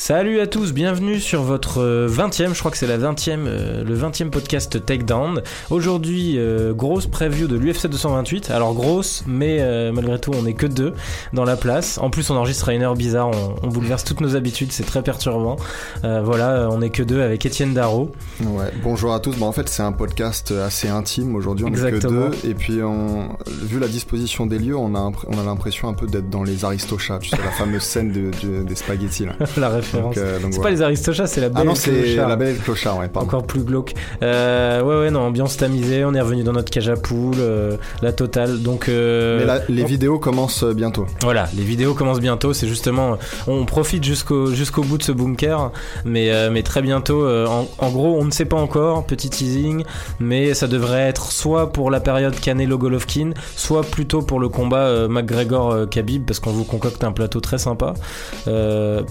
Salut à tous, bienvenue sur votre 20e, je crois que c'est la 20e, euh, le 20e podcast Takedown. Aujourd'hui, euh, grosse preview de l'UFC 228. Alors grosse, mais euh, malgré tout, on est que deux dans la place. En plus, on enregistre à une heure bizarre, on, on bouleverse toutes nos habitudes, c'est très perturbant. Euh, voilà, on est que deux avec Étienne Darro. Ouais, bonjour à tous. Bon, en fait, c'est un podcast assez intime aujourd'hui, on est Exactement. que deux. Et puis, on, vu la disposition des lieux, on a, on a l'impression un peu d'être dans les Aristochats, tu sais, la fameuse scène de, de- des spaghettis là. la référence. Euh, c'est pas les Aristochats, c'est la belle Ah non, c'est la belle clochard, ouais, pardon. Encore plus glauque. Euh, ouais, ouais, non, ambiance tamisée. On est revenu dans notre cage à poules, euh, la totale. Donc, Mais là, les on- vidéos commencent bientôt. Voilà, les vidéos commencent bientôt. C'est justement, on profite jusqu'au jusqu'au bout de ce bunker, mais mais très bientôt. en, en gros, on ne sait pas encore. Petit teasing, mais ça devrait être soit pour la période Canelo Golovkin, soit plutôt pour le combat euh, McGregor euh, Khabib, parce qu'on vous concocte un plateau très sympa.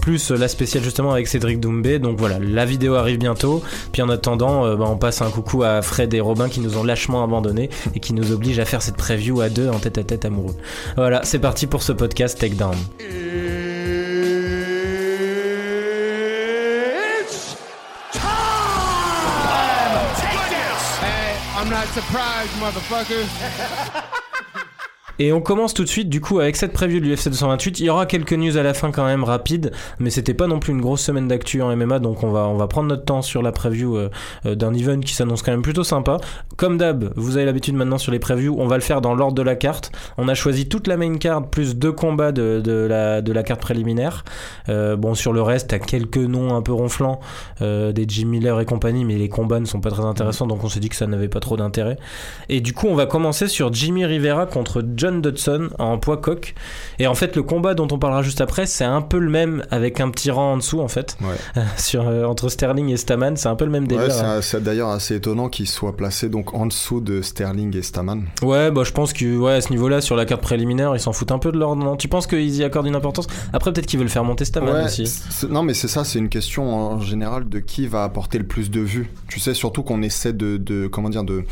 Plus la justement avec Cédric Doumbé. Donc voilà, la vidéo arrive bientôt. Puis en attendant, euh, bah, on passe un coucou à Fred et Robin qui nous ont lâchement abandonnés et qui nous obligent à faire cette preview à deux en tête à tête amoureux. Voilà, c'est parti pour ce podcast! Take this! Hey, I'm not surprised, motherfuckers. Et on commence tout de suite du coup avec cette preview de l'UFC 228. Il y aura quelques news à la fin quand même rapides, mais c'était pas non plus une grosse semaine d'actu en MMA, donc on va on va prendre notre temps sur la preview euh, euh, d'un event qui s'annonce quand même plutôt sympa. Comme d'hab, vous avez l'habitude maintenant sur les previews, on va le faire dans l'ordre de la carte. On a choisi toute la main card plus deux combats de, de la carte préliminaire. Euh, bon sur le reste, t'as quelques noms un peu ronflants des Jim Miller et compagnie, mais les combats ne sont pas très intéressants, donc on s'est dit que ça n'avait pas trop d'intérêt. Et du coup, on va commencer sur Jimmy Rivera contre John Dodson en poids coq. Et en fait, le combat dont on parlera juste après, c'est un peu le même avec un petit rang en dessous, en fait. Ouais. sur, euh, entre Sterling et Staman, c'est un peu le même délire. Ouais, c'est d'ailleurs assez étonnant qu'il soit placé donc en dessous de Sterling et Staman. Ouais, bah je pense que ouais, à ce niveau-là, sur la carte préliminaire, ils s'en foutent un peu de l'ordre. Tu penses qu'ils y accordent une importance? Après, peut-être qu'ils veulent faire monter Staman Ouais, aussi. non mais c'est ça, c'est une question en général de qui va apporter le plus de vues. Tu sais, surtout qu'on essaie de, de comment dire de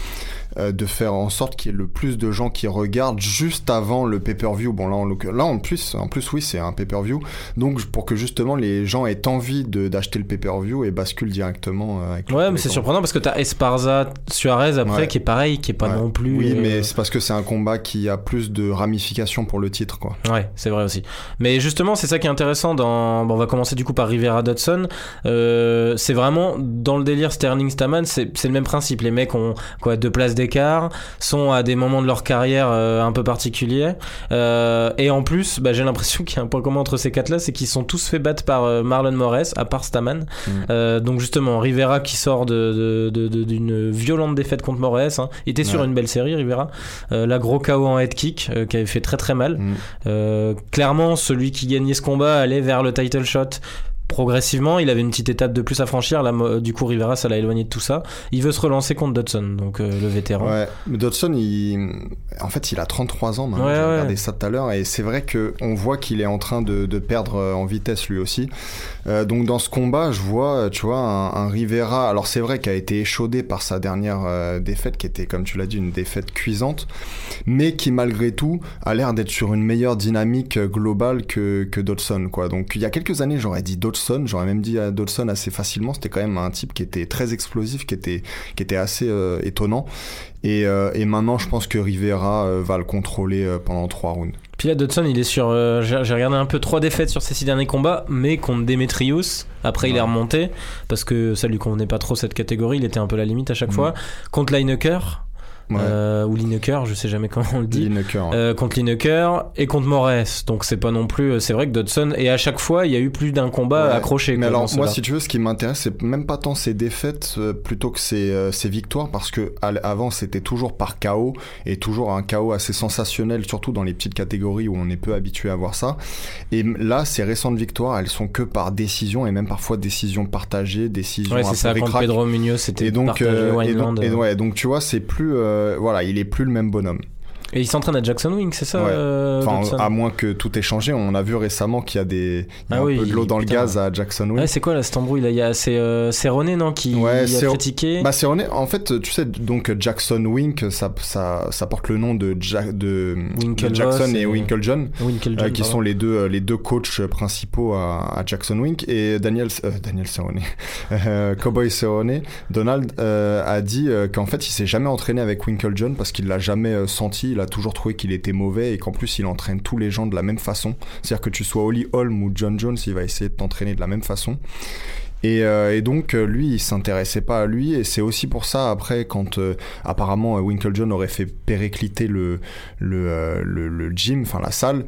euh, de faire en sorte qu'il y ait le plus de gens qui regardent juste avant le pay-per-view. Bon là en, l'occur- là en plus en plus oui c'est un pay-per-view. Donc pour que justement les gens aient envie d'acheter le pay-per-view et basculent directement euh, avec. le- Ouais, mais c'est surprenant parce que t'as Esparza Suarez après Ouais. qui est pareil, qui est pas Ouais. non plus. Oui, euh, mais c'est parce que c'est un combat qui a plus de ramifications pour le titre quoi. Ouais, c'est vrai aussi. Mais justement, c'est ça qui est intéressant dans. Bon, on va commencer du coup par Rivera Dodson. Euh, c'est vraiment dans le délire Sterling Staman, c'est le même principe. Les mecs ont quoi deux places d'écart, sont à des moments de leur carrière euh, un peu particuliers. Euh, et en plus, bah, j'ai l'impression qu'il y a un point commun entre ces quatre-là, c'est qu'ils sont tous fait battre par euh, Marlon Moraes, à part Staman. Mm. Donc justement, Rivera qui sort de- de- de- de- d'une violente défaite contre Moraes. Hein. Il était sur Ouais. une belle série, Rivera. La gros KO en head kick, qui avait fait très très mal. Mm. Clairement, celui qui gagnait ce combat allait vers le title shot progressivement. Il avait une petite étape de plus à franchir. Là, du coup, Rivera, ça l'a éloigné de tout ça. Il veut se relancer contre Dodson, donc euh, le vétéran. Ouais, mais Dodson, il... en fait, il a 33 ans maintenant. Ouais, J'ai ouais. regardé ça tout à l'heure et c'est vrai que on voit qu'il est en train de, de perdre euh, en vitesse lui aussi. Euh, donc dans ce combat, je vois, euh, tu vois, un, Rivera. Alors c'est vrai qu'il a été échaudé par sa dernière euh, défaite, qui était, comme tu l'as dit, une défaite cuisante, mais qui malgré tout a l'air d'être sur une meilleure dynamique globale que, que Dodson, quoi. Donc il y a quelques années, j'aurais dit Dodson, j'aurais même dit à Dodson assez facilement. C'était quand même un type qui était très explosif, qui était, qui était assez étonnant. Et, et maintenant, je pense que Rivera va le contrôler pendant trois rounds. Puis là, Dodson, il est sur. euh, J'ai regardé un peu trois défaites sur ses six derniers combats, mais contre Demetrius. Après, il est remonté parce que ça lui convenait pas trop cette catégorie. Il était un peu la limite à chaque Mhm. fois. Contre Lineker, Ouais. euh, ou Lineker, je sais jamais comment on le dit. Lineker, ouais. Euh, contre Lineker et contre Moraes. Donc c'est pas non plus. C'est vrai que Dodson et à chaque fois il y a eu plus d'un combat accroché. Mais alors, moi, si tu veux, ce qui m'intéresse, c'est même pas tant ses défaites euh, plutôt que ses, euh, ses victoires, parce que avant, c'était toujours par KO et toujours un KO assez sensationnel, surtout dans les petites catégories où on est peu habitué à voir ça. Et là, ces récentes victoires, elles sont que par décision et même parfois décision partagée, décision Ouais, c'est ça. Contre. Pedro Munoz, c'était partagé euh, et donc, et ouais, donc tu vois, c'est plus, euh, voilà, il est plus le même bonhomme. Et il s'entraîne à Jackson Wing, c'est ça Ouais. euh, Enfin, à moins que tout ait changé, on a vu récemment qu'il y a, des, il y a Ah un oui, peu de l'eau dans le gaz à Jackson Wing. Ouais, c'est quoi là cette embrouille là? Il y a c'est euh, René non qui Ouais, a critiqué? Bah c'est honnête. En fait, tu sais, donc Jackson Wink, ça, ça, ça porte le nom de, Ja- de, Winklevoss de Jackson et et- Winklejohn, Winklejohn, euh, qui pardon. sont les deux, euh, les deux coachs principaux à, à Jackson Wink. Et Daniel, Daniel Cerrone, Cowboy Cerrone, Donald a dit qu'en fait, il s'est jamais entraîné avec Winklejohn parce qu'il l'a jamais senti. Il a toujours trouvé qu'il était mauvais et qu'en plus, il entraîne tous les gens de la même façon. C'est-à-dire que tu sois Holly Holm ou John Jones, il va essayer de t'entraîner de la même façon. Et, euh, et donc euh, lui, il s'intéressait pas à lui, et c'est aussi pour ça après quand euh, apparemment euh, Winklejohn aurait fait péricliter le le, euh, le le gym, enfin la salle,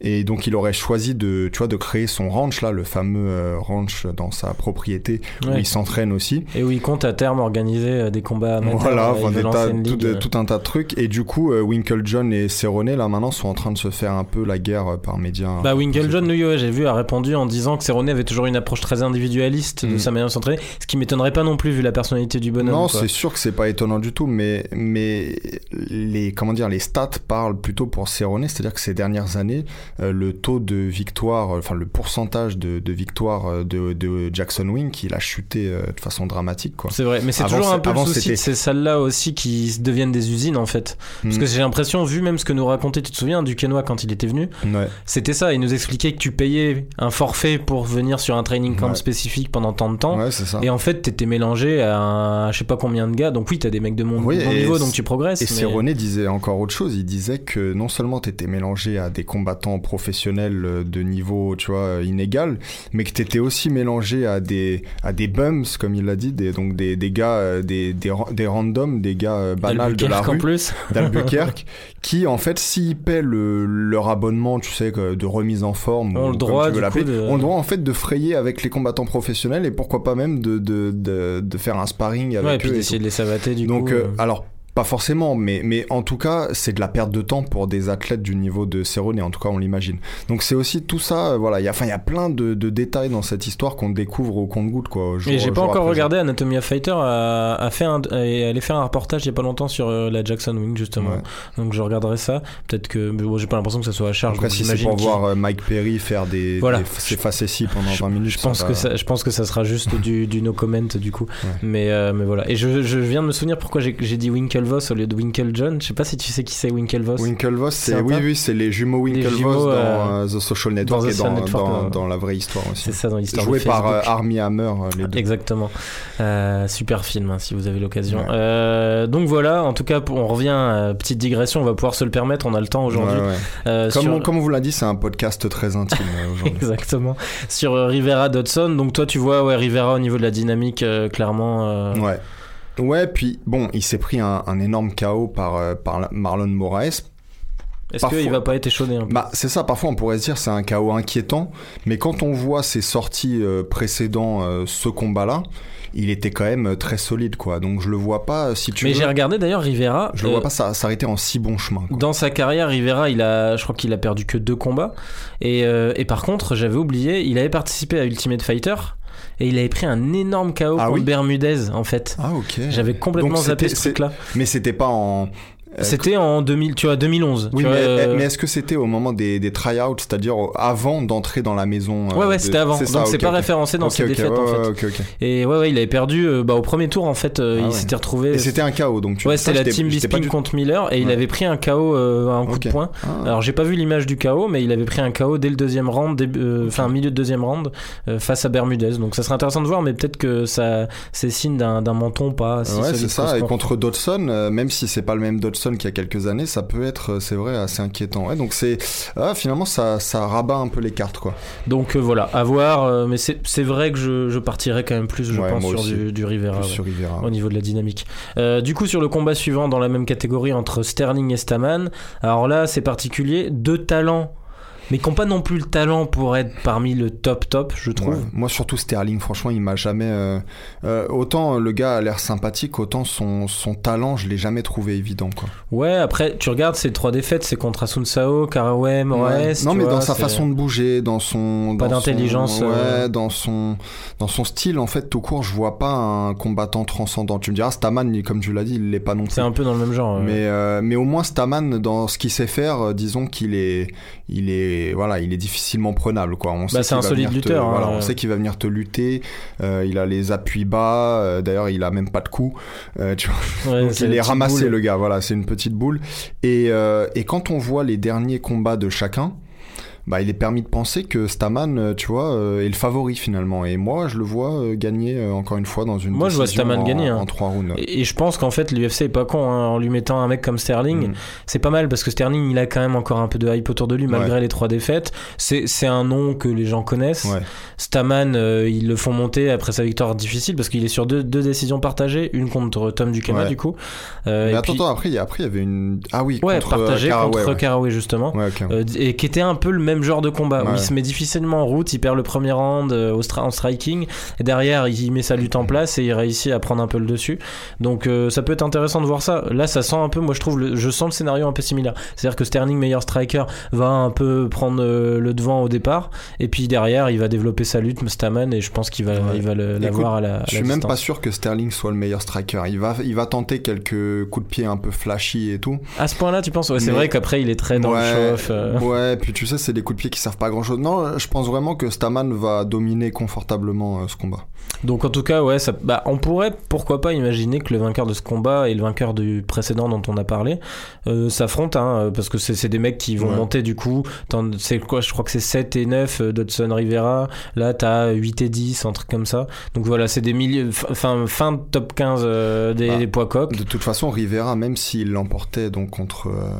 et donc il aurait choisi de tu vois de créer son ranch là, le fameux ranch dans sa propriété où il s'entraîne aussi. Et où il compte à terme organiser des combats. Voilà, enfin, des tas- tout, ligue, de- tout un tas de trucs. Et du coup, Winklejohn et Cerrone, là, maintenant, sont en train de se faire un peu la guerre par médias. Bah Winklejohn, lui, ouais, j'ai vu, a répondu en disant que Cerrone avait toujours une approche très individualiste de Mm. sa manière de s'entraîner, ce qui m'étonnerait pas non plus vu la personnalité du bonhomme. Non, c'est sûr que c'est pas étonnant du tout, mais, mais les, comment dire, les stats parlent plutôt pour Cerrone, c'est-à-dire que ces dernières années, euh, le taux de victoire, enfin le pourcentage de, de victoire euh, de, de Jackson Wink, il a chuté euh, de façon dramatique. C'est vrai, mais c'est toujours un peu le avant, souci c'était- de ces salles-là aussi qui deviennent des usines en fait. Parce Mm. que j'ai l'impression, vu même ce que nous racontait, tu te souviens du Kenoa quand il était venu, Ouais. c'était ça, il nous expliquait que tu payais un forfait pour venir sur un training camp Ouais. spécifique pendant tant de temps. Ouais, c'est ça. Et en fait, t'étais mélangé à, un- je sais pas combien de gars. Donc oui, t'as des mecs de mon, Oui, bon niveau, donc tu progresses. Et mais- disait encore autre chose. Il disait que non seulement t'étais mélangé à des combattants professionnels euh, de niveau, tu vois, euh, inégal, mais que t'étais aussi mélangé à des à des bums, comme il l'a dit, des, donc des, des gars, euh, des, des, des randoms, des gars banals de la en rue plus. d'Albuquerque, qui en fait, s'ils paient le, leur abonnement, tu sais, de remise en forme, Ont ou le comme droit, tu veux du l'appeler, coup, de- ont le droit en fait de frayer avec les combattants professionnels et pourquoi pas même de de, de, de faire un sparring avec Ouais, et eux. puis et d'essayer de les savater du donc, coup. euh, euh. alors, pas forcément, mais, mais en tout cas, c'est de la perte de temps pour des athlètes du niveau de Cerrone, en tout cas, on l'imagine. Donc, c'est aussi tout ça, euh, voilà, il y a, enfin, il y a plein de, de détails dans cette histoire qu'on découvre au compte-goutte, quoi. jour- Et j'ai pas encore regardé Anatomy of Fighter a, a fait un, est allé faire un reportage il y a pas longtemps sur euh, la Jackson Wing justement. Ouais. Donc je regarderai ça. Peut-être que bon, j'ai pas l'impression que ça soit à charge. Après, si c'est pour voir euh, Mike Perry faire des, Voilà. des- ses facéties pendant 20 minutes, Je pense ça que va- ça, je pense que ça sera juste du, du no comment du coup. Ouais. Mais euh, mais voilà. Et je, je viens de me souvenir pourquoi j'ai j'ai dit Winklevoss au lieu de Winklejohn. Je sais pas si tu sais qui c'est Winklevoss. Winklevoss, C'est oui, oui, c'est les jumeaux Les Winklevoss jumeaux, dans euh, euh, The Social Network dans The et Social dans, Network, dans, euh, dans la vraie histoire aussi. C'est ça dans l'histoire. Joué de par euh. Armie Hammer, les deux. Exactement. Super film, hein, si vous avez l'occasion. Ouais. Donc voilà, en tout cas, on revient, petite digression, on va pouvoir se le permettre, on a le temps aujourd'hui. Ouais, ouais. Comme, sur- on, comme on vous l'a dit, c'est un podcast très intime aujourd'hui. Exactement. Sur Rivera Dodson, donc toi tu vois, ouais, Rivera au niveau de la dynamique, clairement. Ouais. Ouais, puis bon, il s'est pris un, un énorme KO par, euh, par Marlon Moraes. Est-ce qu'il va pas être échaudé un peu Bah, c'est ça, parfois on pourrait se dire c'est un KO inquiétant, mais quand on voit ses sorties euh, précédant euh, ce combat-là, il était quand même très solide, quoi. Donc je le vois pas, si tu Mais j'ai regardé d'ailleurs Rivera. je le euh, vois pas ça- s'arrêter en si bon chemin. quoi. Dans sa carrière, Rivera, il a, je crois qu'il a perdu que deux combats. Et, et par contre, j'avais oublié, il avait participé à Ultimate Fighter et il avait pris un énorme KO Ah contre oui Bermudez en fait. Ah ok. J'avais complètement Donc, zappé ce truc-là. Mais c'était pas en. Euh, C'était en 2000, tu vois, 2011. Oui, tu mais, vois, euh, mais est-ce que c'était au moment des, des tryouts, c'est-à-dire avant d'entrer dans la maison euh, Ouais, ouais, de- c'était avant. ça, Donc c'est pas référencé dans Ok, ses défaites en fait. Et ouais, ouais, il avait perdu bah, au premier tour en fait. Ah il ouais. s'était retrouvé. Et c'était un KO, donc tu Ouais, c'était la team Bisping du- contre Miller et il avait pris un KO euh, à un coup de poing. Ah. Alors j'ai pas vu l'image du KO, mais il avait pris un KO dès le deuxième round, début- euh, enfin milieu de deuxième round, euh, face à Bermudez. Donc ça serait intéressant de voir, mais peut-être que ça c'est signe d'un menton pas si ouais, c'est ça. Et contre Dodson, même si c'est pas le même Dodson qu'il y a quelques années, ça peut être, euh, c'est vrai, assez inquiétant. Ouais, donc c'est, ah, finalement, ça, ça rabat un peu les cartes, quoi. Donc euh, voilà, à voir. euh, mais c'est c'est vrai que je, je partirais quand même plus, je Ouais, pense, moi sur aussi. du, du Rivera. Plus ouais. sur Rivera. au niveau de la dynamique. Euh, du coup, sur le combat suivant, dans la même catégorie entre Sterling et Staman, alors là, c'est particulier, deux talents mais qui n'ont pas non plus le talent pour être parmi le top top, je trouve. Ouais. Moi, surtout Sterling, franchement, il m'a jamais. euh, euh, autant le gars a l'air sympathique, autant son, son talent, je l'ai jamais trouvé évident. Quoi. Ouais, après, tu regardes ces trois défaites, c'est contre Asun Sao, Moraes. non, tu mais vois, dans sa façon de bouger, dans son. Pas d'intelligence, Ouais, euh. dans, son, dans son style, en fait, tout court, je vois pas un combattant transcendant. Tu me diras, Staman, comme tu l'as dit, il l'est pas non plus. C'est un peu dans le même genre. ouais. Mais, euh, mais au moins Staman, dans ce qu'il sait faire, disons qu'il est, il est, voilà, il est difficilement prenable, quoi. On sait Bah, c'est un va solide venir te- lutteur, hein, voilà, on sait qu'il va venir te lutter. euh, il a les appuis bas. euh, D'ailleurs, il a même pas de coups. euh, tu vois. Ouais, Donc, c'est il est ramassé, boule. le gars. Voilà, c'est une petite boule. Et, et quand on voit les derniers combats de chacun. Bah, il est permis de penser que Staman, euh, tu vois, euh, est le favori finalement. Et moi, je le vois euh, gagner encore une fois dans une Moi, je vois Staman en, gagner, hein. en trois rounds. Et et je pense qu'en fait, l'UFC est pas con hein, en lui mettant un mec comme Sterling. Mm. C'est pas mal parce que Sterling, il a quand même encore un peu de hype autour de lui malgré les trois défaites. C'est c'est un nom que les gens connaissent. Ouais. Staman, euh, ils le font monter après sa victoire difficile parce qu'il est sur deux, deux décisions partagées, une contre Tom Ouais. du coup. Euh, Mais et attends, puis- attends, après, il y a- après, il y avait une. Ah oui, ouais, partagée contre. Caraway justement. Euh, et qui était un peu le même genre de combat où il se met difficilement en route, il perd le premier round euh, au stra- en striking et derrière il met sa lutte en place et il réussit à prendre un peu le dessus. Donc euh, ça peut être intéressant de voir ça. Là ça sent un peu, moi je trouve, le- je sens le scénario un peu similaire. C'est-à-dire que Sterling meilleur striker va un peu prendre euh, le devant au départ et puis derrière il va développer sa lutte Staman et je pense qu'il va, Ouais. il va l'avoir à la, à Je la suis même pas sûr que Sterling soit le meilleur striker. Il va, il va tenter quelques coups de pied un peu flashy et tout. À ce point-là tu penses? Ouais, C'est vrai qu'après il est très dans ouais, le show-off. euh. ouais, puis tu sais, c'est des coups de pied qui servent pas à grand chose. Non, je pense vraiment que Staman va dominer confortablement euh, ce combat. Donc en tout cas, ouais, ça, bah, on pourrait pourquoi pas imaginer que le vainqueur de ce combat et le vainqueur du précédent dont on a parlé euh, s'affrontent, hein, parce que c'est des mecs qui vont Ouais. monter du coup. C'est quoi Je crois que c'est 7 et 9 euh, Dodson Rivera. Là, t'as 8 et 10, un truc comme ça. Donc voilà, c'est des milieux, fin, fin top 15 euh, des, Bah, des poids coqs. De toute façon, Rivera, même s'il l'emportait donc contre euh,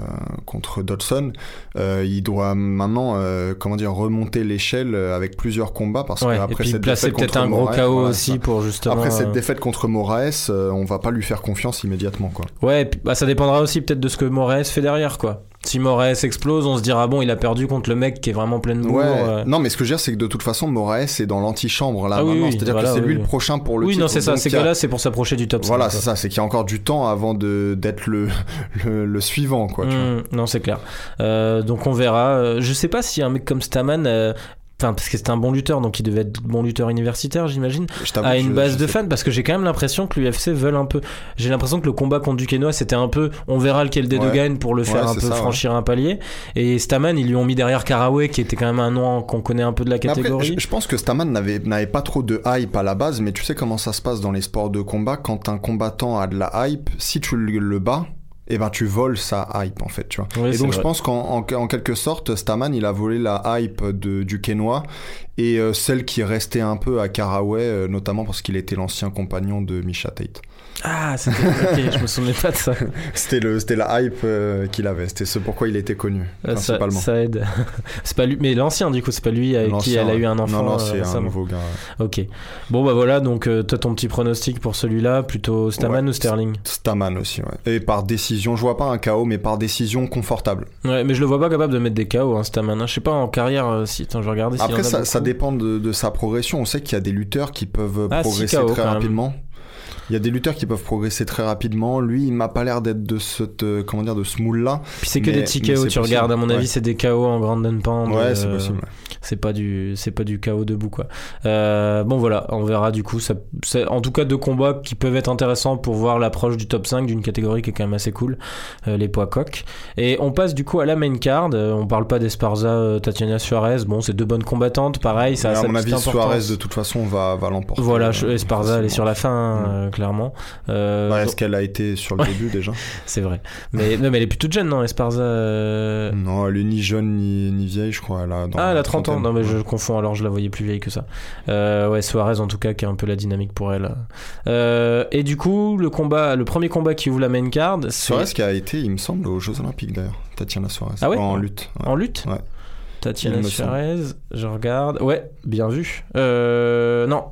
contre Dodson, euh, il doit maintenant, euh, comment dire, remonter l'échelle euh, avec plusieurs combats parce Ouais, qu'après puis cette défaite peut-être contre un gros Moraes, KO voilà, aussi pour justement. Après cette euh, défaite contre Moraes, on va pas lui faire confiance immédiatement, quoi. Ouais, bah, ça dépendra aussi peut-être de ce que Moraes fait derrière, quoi. Si Moraes explose, on se dira bon, il a perdu contre le mec qui est vraiment plein de bourre. Ouais. euh. Non, mais ce que je veux dire, c'est que de toute façon, Moraes est dans l'antichambre là Ah oui, maintenant. oui, C'est-à-dire voilà, que c'est lui oui. le prochain pour le Oui, titre. non, c'est ça. Donc, Ces il y a- gars-là, c'est pour s'approcher du top 5. Voilà, c'est ça. C'est qu'il y a encore du temps avant de d'être le, le le suivant, quoi. tu vois. Mmh, non, c'est clair. Euh, donc on verra. Euh, Je sais pas si un mec comme Staman, euh, enfin parce que c'était un bon lutteur, donc il devait être bon lutteur universitaire, j'imagine, que une base de fans parce que j'ai quand même l'impression que l'UFC veulent un peu. J'ai l'impression que le combat contre Duquesnois c'était un peu, on verra lequel des deux gagne pour le faire Ouais, un peu ça, ouais. franchir un palier. Et Staman, ils lui ont mis derrière Caraway, qui était quand même un nom qu'on connaît un peu de la après, catégorie. je, pense que Staman n'avait pas trop de hype à la base, mais tu sais comment ça se passe dans les sports de combat quand un combattant a de la hype, si tu le bats, eh ben tu voles sa hype en fait, tu vois. Oui, et donc je pense qu'en en, en quelque sorte, Staman il a volé la hype de, du Kenois et euh, celle qui restait un peu à Caraway, euh, notamment parce qu'il était l'ancien compagnon de Misha Tate. Ah, c'était. ok, je me souvenais pas de ça. C'était le c'était la hype euh, qu'il avait, c'était ce pourquoi il était connu Euh, principalement. ça aide. c'est pas lui, mais l'ancien du coup, c'est pas lui avec qui elle a eu un enfant. Non non, euh, c'est un nouveau gars. Ok. Bon bah voilà, donc euh, toi ton petit pronostic pour celui-là, plutôt Staman Ouais. ou Sterling? Staman aussi, ouais. Et par décision, je vois pas un KO, mais par décision confortable. Ouais, mais je le vois pas capable de mettre des KO, hein, Staman. hein. Je sais pas en carrière si. Attends, je vais regarder. s'il Après, a ça, ça dépend de, de sa progression. On sait qu'il y a des lutteurs qui peuvent Ah, progresser KO, très même. Il y a des lutteurs qui peuvent progresser très rapidement. Lui, il m'a pas l'air d'être de cette, euh, comment dire, de ce moule-là. Puis c'est que mais- des petits KO, tu possible. regardes. À mon avis, Ouais. c'est des KO en grande pound. Ouais, euh, c'est possible. C'est pas du, c'est pas du KO debout quoi. Euh, bon voilà, on verra du coup. Ça, c'est- en tout cas, deux combats qui peuvent être intéressants pour voir l'approche du top 5 d'une catégorie qui est quand même assez cool, euh, les poids coqs. Et on passe du coup à la main card. On parle pas d'Esparza, Tatiana Suarez. Bon, c'est deux bonnes combattantes, pareil. Ça à mon avis, importance. Suarez, de toute façon, va, va l'emporter. Voilà, Esparza, elle est sur la fin, Mm. euh, clairement. Euh, donc- Est-ce qu'elle a été sur le Ouais. début déjà c'est vrai. Mais, non, mais elle est plutôt jeune, non, Esparza euh, Non, elle est ni jeune ni, ni vieille, je crois. Elle a, dans Ah, elle a 30 ans. Non, mais je confonds, alors je la voyais plus vieille que ça. Euh, ouais, Suarez, en tout cas, qui a un peu la dynamique pour elle. Euh, et du coup, le combat, le premier combat qui ouvre la main card, Suarez qui a été, il me semble, aux Jeux Olympiques d'ailleurs. Tatiana Suarez. Ah ouais En lutte. ouais. en lutte. Ouais. Tatiana. Suarez, je regarde. Ouais, bien vu. Euh, non.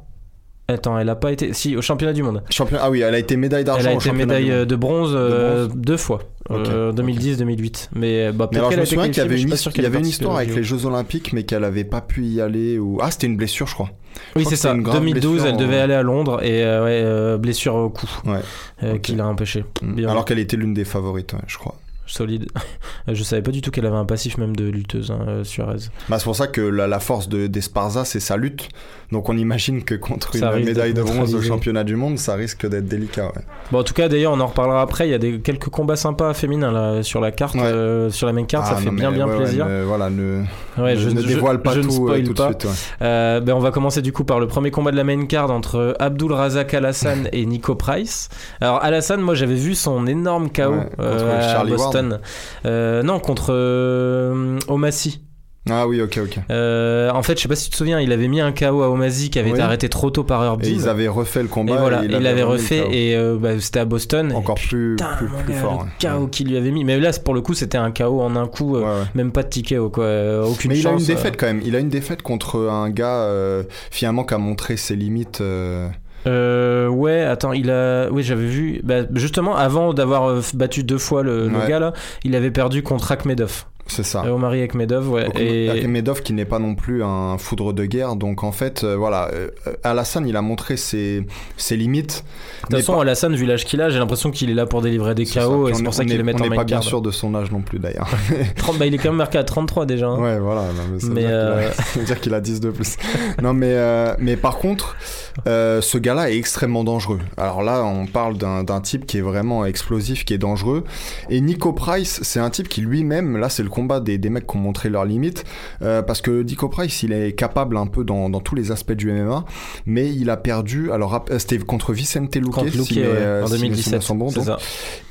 Attends, elle a pas été. Si, au championnat du monde. Champion... Ah oui, elle a été médaille d'argent Elle a été médaille euh, de bronze, euh, bronze deux fois. euh, 2010-2008. Mais bah, Mais alors, je me souviens qu'il y avait une, il y avait une histoire avec les Jeux Olympiques, mais qu'elle avait pas pu y aller. Ou... Ah, c'était une blessure, je crois. Oui, c'est ça. c'est une grave 2012, blessure elle devait aller à Londres et euh, ouais, euh, blessure au cou Ouais. euh, qui l'a empêché. Bien Alors qu'elle était l'une des favorites, ouais, je crois. solide. je savais pas du tout qu'elle avait un passif même de lutteuse hein, euh, Suarez. Bah, c'est pour ça que la, la force de d'Esparza, c'est sa lutte. Donc on imagine que contre Ça une médaille de bronze au championnat du monde, ça risque d'être délicat. Ouais. Bon, en tout cas, d'ailleurs, on en reparlera après. Il y a des, quelques combats sympas féminins là, sur la carte, Ouais. euh, sur la main carte. ça Ah, fait bien, bien ouais, plaisir. voilà, ne, je ne dévoile pas je ne tout, euh, tout de pas. suite. ouais. Euh, ben, on va commencer du coup par le premier combat de la main card entre Abdul Razak Alassane et Nico Price. Alors Alassane, moi j'avais vu son énorme KO euh, à Charlie Boston. Euh, non, contre euh, Omassi. Ah oui, ok, ok. Euh, en fait, je sais pas si tu te souviens, il avait mis un KO à Omassi qui avait été arrêté trop tôt par Herb Et ils avaient refait le combat. Et voilà, et il l'avait remis le refait et euh, bah, c'était à Boston. Encore Et plus, putain, plus, plus gars, fort. le ouais. KO qu'il lui avait mis. Mais là, pour le coup, c'était un KO en un coup, euh, Ouais, ouais. même pas de ticket, quoi. euh, Aucune Mais il a une défaite quand même. Il a une défaite contre un gars euh, finalement qui a montré ses limites. euh, Euh, ouais, attends, il a. Oui, j'avais vu. Bah, justement, avant d'avoir euh, battu deux fois le, le gars là, il avait perdu contre Akhmedov. C'est ça. Euh, Omari Akhmedov, ouais. Donc, et... Akhmedov qui n'est pas non plus un foudre de guerre. Donc en fait, euh, voilà, euh, Alassane, il a montré ses, ses limites. De toute façon, Alassane, vu l'âge qu'il a, j'ai l'impression qu'il est là pour délivrer des. KO et on c'est est- pour ça on qu'il est- les met On en n'est main pas bien sûr de son âge non plus d'ailleurs. 30, bah, il est quand même marqué à 33 déjà. hein. Ouais, voilà. non, mais ça veut Mais, dire qu'il a- euh, veut dire qu'il a 10 de plus. non, mais, euh, mais par contre, euh, ce gars-là est extrêmement dangereux. Alors là, on parle d'un type qui est vraiment explosif, qui est dangereux. Et Nico Price, c'est un type qui lui-même, là, c'est le combat des, des mecs qui ont montré leurs limites. euh, parce que Nico Price, il est capable un peu dans, dans tous les aspects du MMA. Mais il a perdu. Alors, euh, c'était contre Vicente Luque, Contre si Luque, ouais, en si mes 2017. souvenirs sont bons, c'est donc. ça.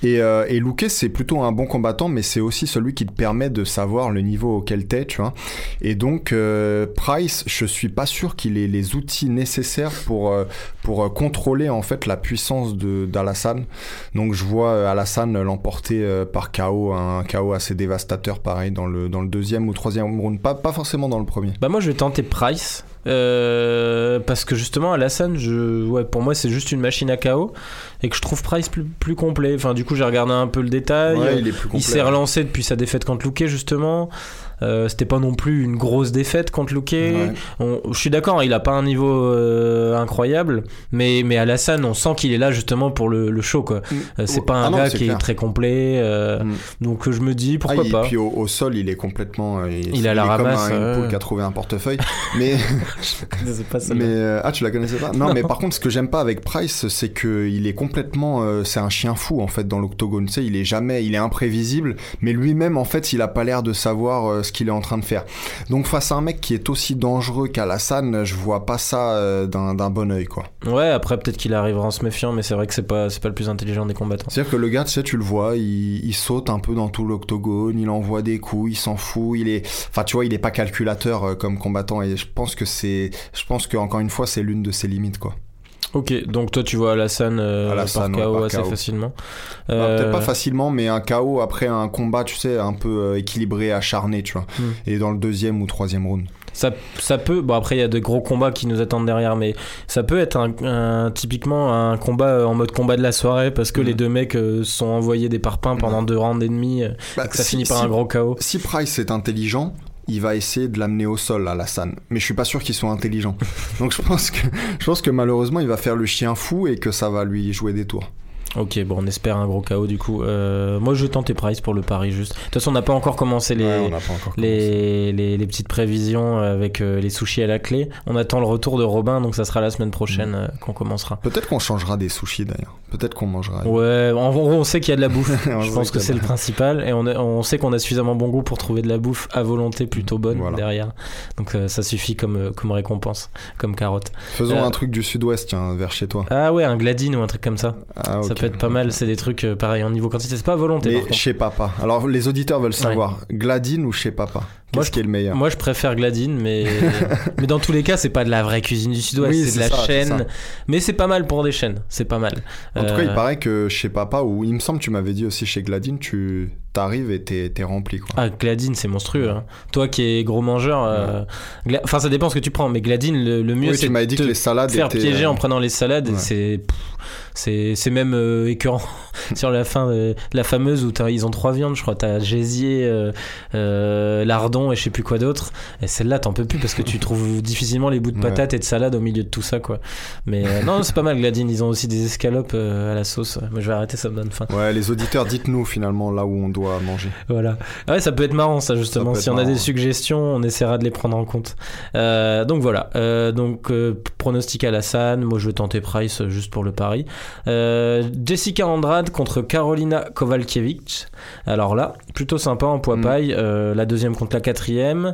Et, euh, et Luque, c'est plutôt un bon combattant, mais c'est aussi celui qui te permet de savoir le niveau auquel t'es, tu vois. Et donc, euh, Price, je suis pas sûr qu'il ait les outils nécessaires pour, euh, pour euh, contrôler en fait la puissance de d'Alassane. Donc, je vois euh, Alassane l'emporter euh, par KO, un KO assez dévastateur, pareil, dans le, dans le deuxième ou troisième round. Pas, pas forcément dans le premier. Bah moi je vais tenter Price euh, parce que justement Alassane je ouais pour moi c'est juste une machine à KO et que je trouve Price plus, plus complet enfin du coup j'ai regardé un peu le détail Ouais, il s'est relancé depuis sa défaite contre Luque justement Euh, c'était pas non plus une grosse défaite contre Luque Ouais. On- je suis d'accord il a pas un niveau euh, incroyable mais mais Alassane on sent qu'il est là justement pour le, le show quoi Euh, c'est pas un Ah non, gars qui clair. est très complet Mm. donc je me dis pourquoi Ah, il- pas Puis au, au sol, il est complètement. Il à la ramasse, Comme un, une poule qui a trouvé un portefeuille. mais c'est pas ça Mais ah tu la connaissais pas? Non, Non. mais par contre ce que j'aime pas avec Price c'est que il est complètement c'est un chien fou en fait dans l'octogone tu sais il est jamais il est imprévisible mais lui-même en fait il a pas l'air de savoir ce qu'il est en train de faire. Donc face à un mec qui est aussi dangereux qu'Alassane je vois pas ça euh, d'un bon œil quoi. Ouais, après peut-être qu'il arrivera en se méfiant, mais c'est vrai que c'est pas c'est pas le plus intelligent des combattants. c'est à dire que le gars tu sais tu le vois il, il saute un peu dans tout l'octogone il envoie des coups il s'en fout il est enfin tu vois il est pas calculateur euh, comme combattant et je pense que c'est je pense que encore une fois c'est l'une de ses limites quoi Ok, donc toi tu vois Alassane, euh, Alassane, par ouais, KO par assez KO. facilement. Bah, Euh, Peut-être pas facilement, mais un KO après un combat, tu sais, un peu euh, équilibré, acharné, tu vois. Hmm. Et dans le deuxième ou troisième round. Ça, ça peut. Bon après il y a de gros combats qui nous attendent derrière, mais ça peut être un, un- typiquement un combat euh, en mode combat de la soirée parce que Mhm. les deux mecs sont envoyés des parpaings pendant deux rounds et demi, Bah, que ça si- finit par si- un gros KO. Si Price est intelligent, il va essayer de l'amener au sol à Alassane. Mais je suis pas sûr qu'il soit intelligent. Donc je pense que je pense que malheureusement il va faire le chien fou et que ça va lui jouer des tours. Ok, bon on espère un gros KO du coup. Euh, moi je vais tenter Price pour le pari juste. De toute façon on n'a pas encore commencé les. Ouais, pas encore les, les, les petites prévisions avec euh, les sushis à la clé. On attend le retour de Robin, donc ça sera la semaine prochaine euh, qu'on commencera. Peut-être qu'on changera des sushis d'ailleurs. Peut-être qu'on mangera. Ouais, en gros, on sait qu'il y a de la bouffe. Je pense que c'est le principal. Et on, on sait qu'on a suffisamment bon goût pour trouver de la bouffe à volonté plutôt bonne Voilà. derrière. Donc euh, ça suffit comme, comme récompense, comme carotte. Faisons Euh, un truc du sud-ouest, tiens, vers chez toi. Ah ouais, un gladine ou un truc comme ça. Ah, Ça ok. Peut être pas mal. C'est des trucs euh, pareil en niveau quantité. C'est pas volonté Mais chez papa. Alors les auditeurs veulent savoir, Gladine ou chez papa? Moi, Qu'est-ce qui est le meilleur? Moi, je préfère Gladine, mais, mais dans tous les cas, c'est pas de la vraie cuisine du Sud-Ouest, Oui, c'est de la ça, chaîne. Mais c'est pas mal pour des chaînes, c'est pas mal. En tout cas, il Euh, paraît que chez Papa, ou il me semble tu m'avais dit aussi chez Gladine, tu t'arrives et t'es t'es rempli. Quoi. Ah, Gladine, c'est monstrueux. hein. Toi qui es gros mangeur, euh, Gla- enfin, ça dépend ce que tu prends, mais Gladine, le, le mieux, oui, c'est tu m'avais dit de que les salades faire étaient. piéger euh, en prenant les salades. ouais. C'est c'est c'est même euh, écœurant sur la fin de la fameuse où t'as- ils ont trois viandes, je crois. T'as gésier, euh, et je sais plus quoi d'autre. Et celle-là, t'en peux plus parce que tu trouves difficilement les bouts de Ouais. patates et de salade au milieu de tout ça, quoi. Mais euh, non, c'est pas mal, Gladine. Ils ont aussi des escalopes euh, à la sauce. Moi, je vais arrêter, ça me donne faim. Ouais, les auditeurs, dites-nous finalement là où on doit manger. Voilà. Ah Ouais, ça peut être marrant, ça, justement. si on a des suggestions, on essaiera de les prendre en compte. Euh, donc voilà. Euh, donc, pronostic à la San. Moi, je vais tenter Price juste pour le pari. Jessica Andrade contre Carolina Kovalkiewicz. Alors là, plutôt sympa en poids Mm. paille. La deuxième contre la quatrième.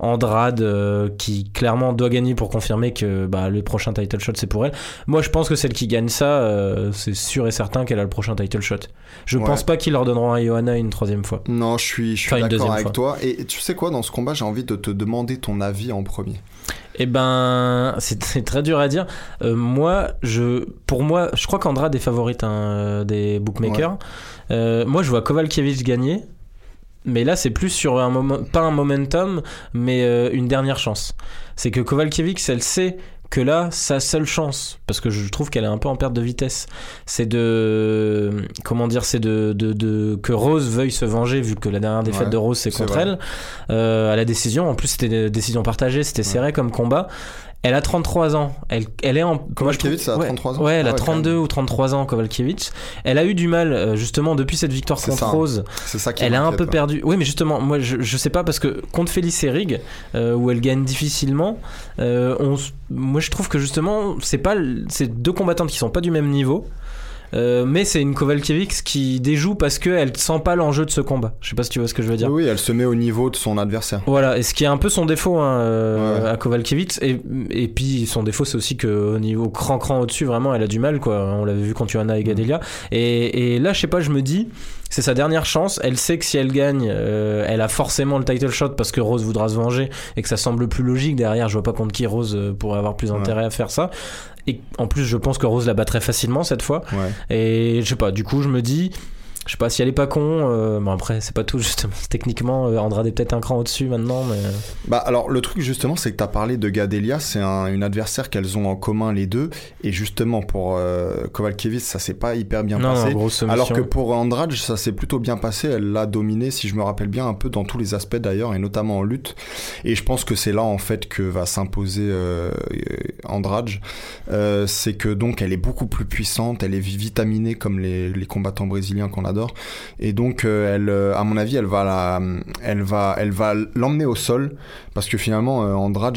Andrade euh, qui clairement doit gagner pour confirmer que bah, le prochain title shot c'est pour elle. Moi je pense que celle qui gagne ça, euh, c'est sûr et certain qu'elle a le prochain title shot. Je Ouais. pense pas qu'ils leur donneront à Johanna une troisième fois. Non, je suis, je suis Enfin, d'accord avec fois. toi. Et tu sais quoi, dans ce combat, j'ai envie de te demander ton avis en premier. Eh ben, c'est très dur à dire. Euh, moi, je, pour moi, je crois qu'Andrade est favorite hein, des bookmakers. Moi, je vois Kovalkiewicz gagner. Mais là, c'est plus sur un moment, pas un momentum, mais euh, une dernière chance. C'est que Kovalkiewicz, elle sait que là, sa seule chance, parce que je trouve qu'elle est un peu en perte de vitesse, c'est de, comment dire, c'est de, de, de- que Rose veuille se venger, vu que la dernière défaite Ouais, de Rose c'est contre vrai. elle, euh, à la décision. En plus, c'était une décision partagée, c'était serré comme combat. Elle a 33 ans. Elle, elle est en. Kovalkiewicz a ouais, 33 ans Ouais, elle Ah a ouais, quand 32 même. ou 33 ans, Kovalkiewicz. Elle a eu du mal, euh, justement, depuis cette victoire contre ça. Rose. C'est ça qui Elle a un peu ouais. perdu. Oui, mais justement, moi, je, je sais pas parce que contre Félix Herrig, euh, où elle gagne difficilement, euh, on, moi, je trouve que justement, c'est pas, c'est deux combattantes qui sont pas du même niveau. Euh, mais c'est une Kovalkiewicz qui déjoue parce qu'elle sent pas l'enjeu de ce combat. Je sais pas si tu vois ce que je veux dire. Oui, elle se met au niveau de son adversaire. Voilà, et ce qui est un peu son défaut hein, euh, Ouais. à Kovalkiewicz. Et, et puis son défaut, c'est aussi qu'au niveau cran cran au-dessus, vraiment, elle a du mal. quoi. On l'avait vu contre Johanna et Gadelia. Et, et là, je sais pas, je me dis, c'est sa dernière chance. Elle sait que si elle gagne, euh, elle a forcément le title shot parce que Rose voudra se venger et que ça semble plus logique derrière. Je vois pas contre qui Rose euh, pourrait avoir plus Ouais. intérêt à faire ça. Et en plus, je pense que Rose la battrait facilement cette fois. Ouais. Et je sais pas, du coup, je me dis, je sais pas si elle est pas con, euh, mais après, c'est pas tout, justement. Techniquement, euh, Andrade est peut-être un cran au-dessus maintenant, mais. euh, Bah alors le truc justement c'est que tu as parlé de Gadelia, c'est un- une adversaire qu'elles ont en commun les deux et justement pour euh, Kovalkiewicz ça s'est pas hyper bien non, passé. non. Alors que pour Andrade, ça s'est plutôt bien passé. Elle l'a dominé, si je me rappelle bien, un peu dans tous les aspects d'ailleurs, et notamment en lutte. Et je pense que c'est là en fait que va s'imposer euh, Andrade. C'est que donc elle est beaucoup plus puissante, elle est vitaminée comme les, les combattants brésiliens qu'on Et donc euh, elle, euh, à mon avis, elle va la, elle va, elle va l'emmener au sol parce que finalement euh, Andrade,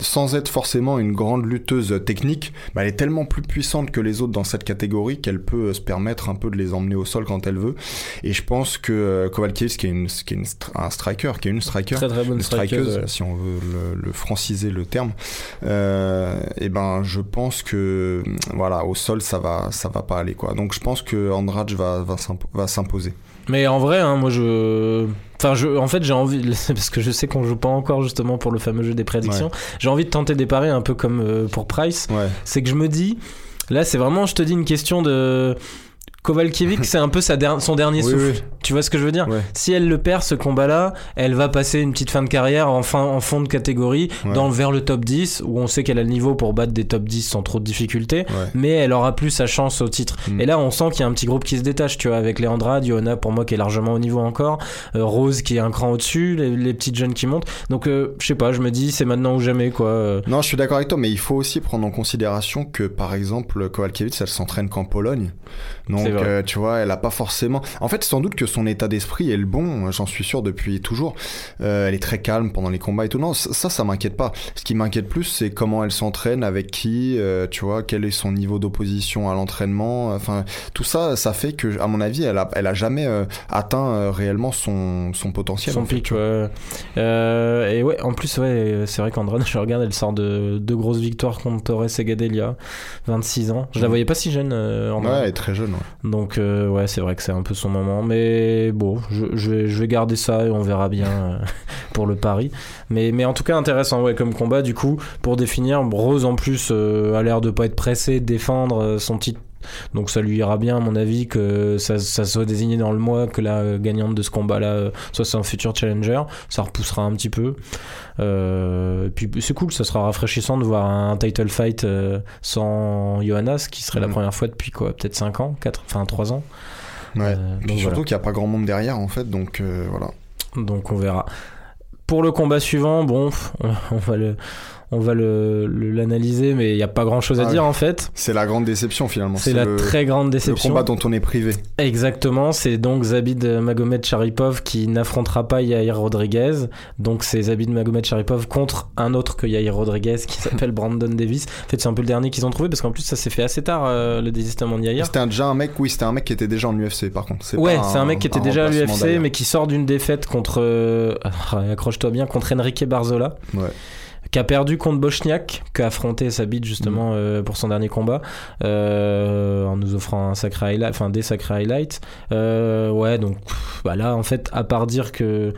sans être forcément une grande lutteuse technique, bah, elle est tellement plus puissante que les autres dans cette catégorie qu'elle peut se permettre un peu de les emmener au sol quand elle veut. Et je pense que Kovalkiewicz, qui est, une, qui est une un striker, qui est une striker, Très très bonne une strikeuse, strikeuse. si on veut le, le franciser le terme, euh, et ben je pense que voilà au sol ça va ça va pas aller quoi. Donc je pense que Andrade va va va s'imposer. Mais en vrai, hein, moi je. Enfin, je, en fait, j'ai envie, parce que je sais qu'on joue pas encore justement pour le fameux jeu des prédictions, j'ai envie de tenter des paris un peu comme euh, pour Price. Ouais. C'est que je me dis, là, c'est vraiment, je te dis, une question de. Kovalkiewicz, c'est un peu sa der- son dernier Oui, souffle. oui. Tu vois ce que je veux dire? Ouais. Si elle le perd, ce combat-là, elle va passer une petite fin de carrière en, fin, en fond de catégorie, Ouais. dans, vers le top 10, où on sait qu'elle a le niveau pour battre des top 10 sans trop de difficultés, Ouais. mais elle aura plus sa chance au titre. Mm. Et là, on sent qu'il y a un petit groupe qui se détache, tu vois, avec les Andrade, Johanna, pour moi, qui est largement au niveau encore, euh, Rose, qui est un cran au-dessus, les, les petites jeunes qui montent. Donc, euh, je sais pas, je me dis, c'est maintenant ou jamais, quoi. Euh, Non, je suis d'accord avec toi, mais il faut aussi prendre en considération que, par exemple, Kowalkiewicz, elle s'entraîne qu'en Pologne. Donc. Euh, tu vois, elle a pas forcément. En fait, sans doute que son état d'esprit est le bon, j'en suis sûr depuis toujours. Euh, elle est très calme pendant les combats et tout. Non, ça, ça, m'inquiète pas. Ce qui m'inquiète plus, c'est comment elle s'entraîne, avec qui, euh, tu vois, quel est son niveau d'opposition à l'entraînement. Enfin, tout ça, ça fait que, à mon avis, elle a, elle a jamais atteint réellement son, son potentiel. son en fait, pic, tu vois. ouais. Et ouais, en plus, ouais, c'est vrai qu'Andrade, je regarde, elle sort de deux grosses victoires contre Torres et Gadelia, 26 ans. Je la Mm. voyais pas si jeune, euh, Ouais, elle est très jeune. ouais. Donc euh, ouais, c'est vrai que c'est un peu son moment, mais bon, je, vais, je vais garder ça et on verra bien euh, pour le pari. Mais, mais en tout cas intéressant, ouais, comme combat du coup. Pour définir, Rose en plus euh, a l'air de pas être pressé de défendre euh, son titre. Donc ça lui ira bien à mon avis que ça, ça soit désigné dans le mois que la gagnante de ce combat-là euh, soit un futur challenger. Ça repoussera un petit peu. Euh, puis c'est cool, ça sera rafraîchissant de voir un title fight euh, sans Johanna, ce qui serait la Mhm. première fois depuis quoi, peut-être 5 ans, 4, enfin 3 ans. Ouais. Euh, Puis surtout voilà. qu'il n'y a pas grand monde derrière en fait, donc voilà. Donc on verra. Pour le combat suivant, bon, on, on va le, on va le le- l'analyser, mais il n'y a pas grand chose à Ah dire en fait. C'est la grande déception finalement. C'est la le, très grande le déception. combat dont on est privé. Exactement, c'est donc Zabid Magomed Sharipov qui n'affrontera pas Yair Rodriguez. Donc c'est Zabid Magomed Sharipov contre un autre que Yair Rodriguez qui s'appelle Brandon Davis. En fait, c'est un peu le dernier qu'ils ont trouvé parce qu'en plus ça s'est fait assez tard euh, le désistement de Yair. C'était déjà un mec, oui, c'était un mec qui était déjà en UFC par contre. Ouais, c'est un mec qui était déjà à l'UFC mais qui sort d'une défaite contre euh, accroche-toi bien contre Enrique Barzola. Ouais. Qui a perdu contre Bochniak, qui a affronté Sabit justement Mm. euh, pour son dernier combat, euh, en nous offrant un sacré highlight, enfin des sacrés highlights. Euh, ouais, donc pff, bah là en fait, à part dire que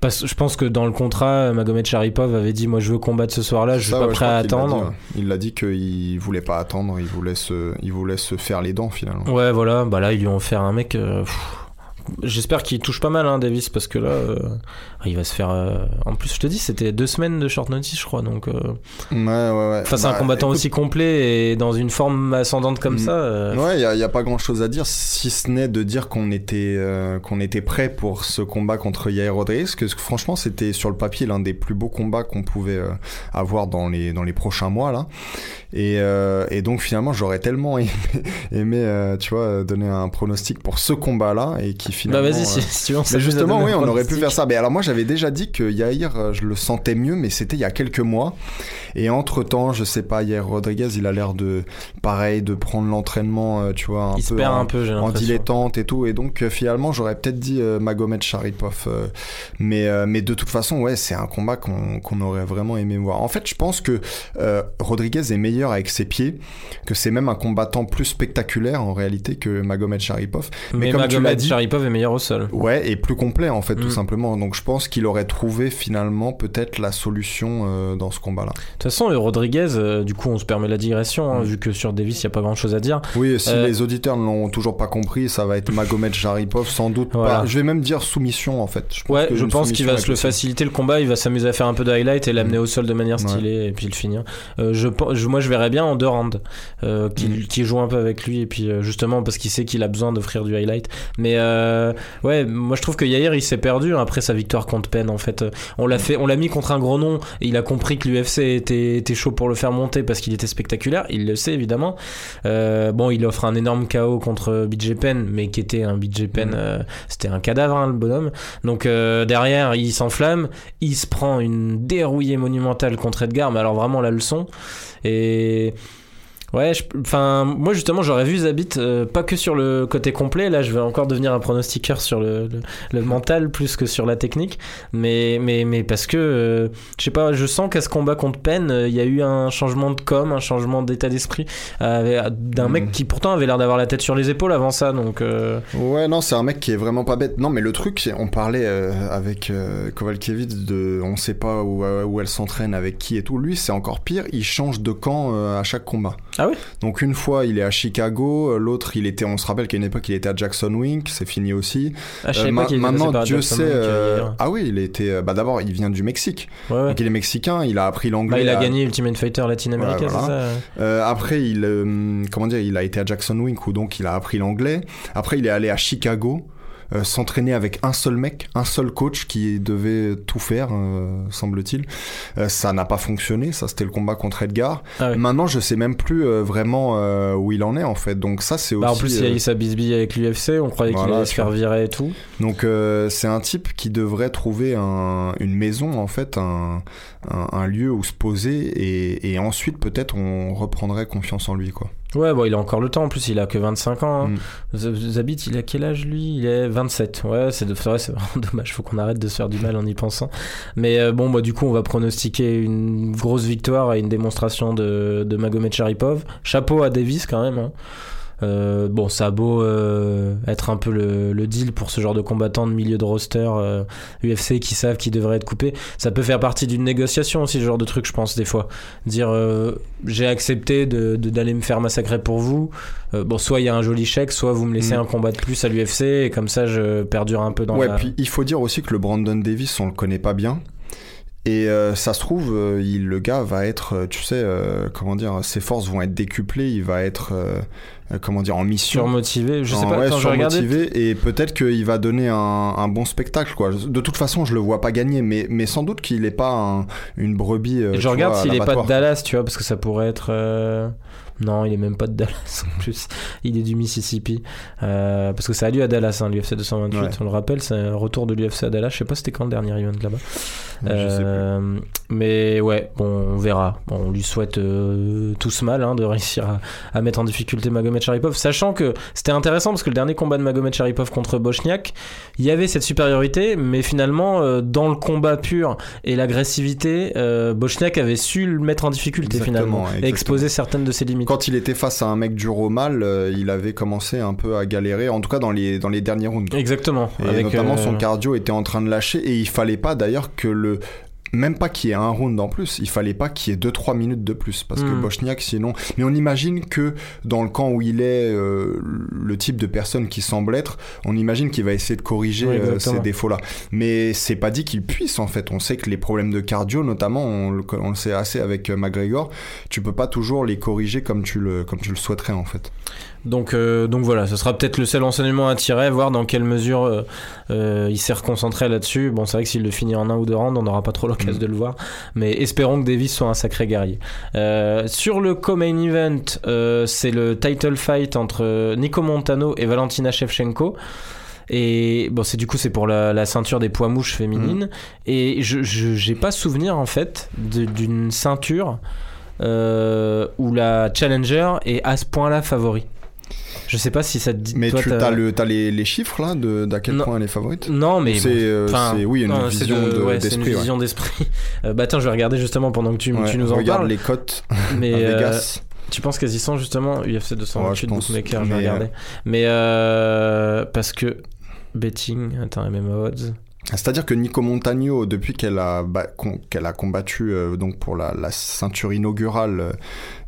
parce, je pense que dans le contrat, Magomed Sharipov avait dit moi je veux combattre ce soir-là, je suis Ça, pas ouais, prêt à attendre. dit. Il l'a dit qu'il voulait pas attendre, il voulait se, il voulait se faire les dents finalement. Ouais, voilà, bah là ils lui ont offert un mec. J'espère qu'il touche pas mal, hein, Davis, parce que là, euh, il va se faire. euh, En plus, je te dis, c'était deux semaines de short notice, je crois. Donc, euh, Ouais, ouais, ouais. Enfin, c'est un Bah, combattant écoute, aussi complet et dans une forme ascendante comme Mm. ça. euh, Ouais, il n'y a, pas grand chose à dire, si ce n'est de dire qu'on était, euh, qu'on était prêt pour ce combat contre Yair Rodriguez, que franchement, c'était sur le papier l'un des plus beaux combats qu'on pouvait euh, avoir dans les, dans les prochains mois, là. Et, euh, et donc, finalement, j'aurais tellement aimé, aimé euh, tu vois, donner un pronostic pour ce combat-là, et qui Bah finalement. vas-y, euh, si, si tu veux, on Mais à justement, oui, on aurait pu faire ça. Mais alors moi, j'avais déjà dit que Yair, euh, je le sentais mieux, mais c'était il y a quelques mois. Et entre temps, je sais pas, Yair Rodriguez, il a l'air de, pareil, de prendre l'entraînement, euh, tu vois, un Il se peu perd en, un peu, en dilettante et tout. Et donc euh, finalement, j'aurais peut-être dit euh, Magomed Sharipov. euh, mais euh, mais de toute façon, ouais, c'est un combat qu'on aurait vraiment aimé voir. En fait, je pense que Rodriguez est meilleur avec ses pieds, que c'est même un combattant plus spectaculaire en réalité que Magomed Sharipov. Mais, mais comme tu Magomed dit- Sharipov est meilleur au sol. Ouais, et plus complet en fait, tout Mm. simplement. Donc je pense qu'il aurait trouvé finalement peut-être la solution euh, dans ce combat-là. De toute façon, Rodriguez, euh, du coup, on se permet la digression, hein, Mm. vu que sur Davis, il n'y a pas grand chose à dire. Oui, et si Euh, les auditeurs ne l'ont toujours pas compris, ça va être Magomed Jaripov, sans doute Voilà. pas. Je vais même dire soumission en fait. Je pense Ouais, je pense qu'il va se le faciliter le combat, il va s'amuser à faire un peu de highlight et l'amener au sol de manière Ouais. stylée et puis le finir. Euh, je, moi, je verrais bien en deux rounds, euh, qu'il Mm. qu'il joue un peu avec lui et puis justement parce qu'il sait qu'il a besoin d'offrir du highlight. Mais ouais, moi je trouve que Yair il s'est perdu hein, après sa victoire contre Penn en fait. On l'a fait, on l'a mis contre un gros nom et il a compris que l'UFC était, était chaud pour le faire monter parce qu'il était spectaculaire. Il le sait évidemment. Euh, bon, il offre un énorme KO contre BJ Penn, mais qui était un BJ Penn, Mm. euh, c'était un cadavre hein, le bonhomme. Donc euh, derrière, il s'enflamme, il se prend une dérouillée monumentale contre Edgar, mais alors vraiment la leçon. Et ouais, je- enfin moi justement j'aurais vu Zabit euh, pas que sur le côté complet. Là, je vais encore devenir un pronostiqueur sur le, le, le mental plus que sur la technique. Mais mais mais parce que euh, je sais pas, je sens qu'à ce combat contre Penn, euh, il y a eu un changement de com, un changement d'état d'esprit euh, d'un mec qui pourtant avait l'air d'avoir la tête sur les épaules avant ça. Donc euh, Ouais, non, c'est un mec qui est vraiment pas bête. Non, mais le truc, on parlait euh, avec euh, Kovalkiewicz de on sait pas où, où elle s'entraîne, avec qui et tout. Lui, c'est encore pire, il change de camp euh, à chaque combat. Ah oui Donc une fois, il est à Chicago, euh, l'autre, il était, on se rappelle qu'à une époque, il était à Jackson Wink, c'est fini aussi. ah, je Euh, ma- maintenant, Dieu sait. Euh, hier. ah oui, il était. euh, Bah d'abord, il vient du Mexique. Ouais, ouais. Donc il est mexicain, il a appris l'anglais. Bah, il a à- gagné Ultimate Fighter latino-américain, Ouais, voilà. c'est ça Euh, après, il, euh, comment dire, il a été à Jackson Wink où donc il a appris l'anglais. Après, il est allé à Chicago. Euh, s'entraîner avec un seul mec, un seul coach qui devait tout faire, euh, semble-t-il. Euh, ça n'a pas fonctionné, ça c'était le combat contre Edgar. Ah ouais. Maintenant, je sais même plus euh, vraiment euh, où il en est en fait. Donc ça, c'est aussi. Bah, en plus, il y a eu sa bisbille avec l'UFC, on croyait qu'il allait se faire virer et tout. Donc euh, c'est un type qui devrait trouver un- une maison en fait, un, un, un lieu où se poser et, et ensuite peut-être on reprendrait confiance en lui quoi. Ouais, bon, il a encore le temps, en plus, il a que 25 ans. hein. Mm. Zabit, il a quel âge lui? Il est 27. Ouais, vrai, c'est vraiment dommage, faut qu'on arrête de se faire du mal en y pensant. Mais euh, bon, bah, du coup, on va pronostiquer une grosse victoire et une démonstration de, de Magomed Sharipov. Chapeau à Davis quand même. hein. Euh, bon, ça a beau euh, être un peu le, le deal pour ce genre de combattants de milieu de roster euh, UFC qui savent qu'ils devraient être coupés. Ça peut faire partie d'une négociation aussi, ce genre de truc, je pense, des fois. Dire euh, j'ai accepté de- de- d'aller me faire massacrer pour vous. Euh, bon, soit il y a un joli chèque, soit vous me laissez Mm. un combat de plus à l'UFC et comme ça je perdure un peu dans ouais, la. puis il faut dire aussi que le Brandon Davis, on le connaît pas bien. Et euh, ça se trouve, euh, il, le gars va être, euh, tu sais, euh, comment dire, ses forces vont être décuplées, il va être, comment dire, en mission. Surmotivé, je sais En- pas, ouais, surmotivé, et peut-être qu'il va donner un, un bon spectacle quoi. De toute façon, je le vois pas gagner, mais, mais sans doute qu'il est pas un- une brebis. Et je regarde s'il est pas de. Dallas, tu vois, parce que ça pourrait être. Non, il est même pas de Dallas en plus. Il est du Mississippi. Euh, parce que ça a lieu à Dallas, hein, l'UFC 228. Ouais. On le rappelle, c'est un retour de l'UFC à Dallas. Je sais pas c'était quand le dernier event là-bas. Euh, mais ouais, bon, on verra. Bon, on lui souhaite euh, tous mal hein, de réussir à, à mettre en difficulté Magomed Sharipov, sachant que c'était intéressant parce que le dernier combat de Magomed Sharipov contre Bochniak, il y avait cette supériorité, mais finalement, dans le combat pur et l'agressivité, Bochniak avait su le mettre en difficulté Exactement, finalement et exposer certaines de ses limites. Quand il était face à un mec dur au mal, euh, il avait commencé un peu à galérer, en tout cas dans les, dans les derniers rounds. Exactement. Et avec, notamment euh, son cardio était en train de lâcher et il fallait pas d'ailleurs que le même pas qu'il y ait un round en plus, il fallait pas qu'il y ait 2-3 minutes de plus parce que Hmm. Bochniak sinon. Mais on imagine que dans le camp où il est, euh, le type de personne qui semble être, on imagine qu'il va essayer de corriger Oui, euh, ces défauts-là. Mais c'est pas dit qu'il puisse en fait. On sait que les problèmes de cardio, notamment, on le, on le sait assez avec euh, McGregor, tu peux pas toujours les corriger comme tu le, comme tu le souhaiterais en fait. Donc, euh, donc voilà, ce sera peut-être le seul enseignement à tirer, voir dans quelle mesure euh, euh, il s'est reconcentré là-dessus. Bon, c'est vrai que s'il le finit en un ou deux rounds, on n'aura pas trop l'occasion Mm. de le voir. Mais espérons que Davis soit un sacré guerrier. Sur le co-main event, c'est le title fight entre Nico Montano et Valentina Shevchenko. Et bon, c'est du coup c'est pour la, la ceinture des poids mouches féminines. Et je j'ai pas souvenir en fait d'une ceinture euh, où la challenger est à ce point-là favori. Je sais pas si ça te dit. Mais toi, tu as, le, t'as les, les chiffres là de d'à quel Non. point elle est favorite? Non, mais C'est bon, euh, oui une non, vision de- de- ouais, une d'esprit. ouais. vision d'esprit. Euh, bah attends, je vais regarder justement pendant que tu, Ouais, tu nous en regarde parles. les cotes Mais à euh, Vegas. tu penses qu'elles y sont justement UFC 228 Ouais, je pense. bookmaker, je vais Mais, regarder. Mais euh, parce que betting, attends, MMA odds. C'est-à-dire que Nico Montagno, depuis qu'elle a, qu'elle a combattu euh, donc pour la, la ceinture inaugurale euh,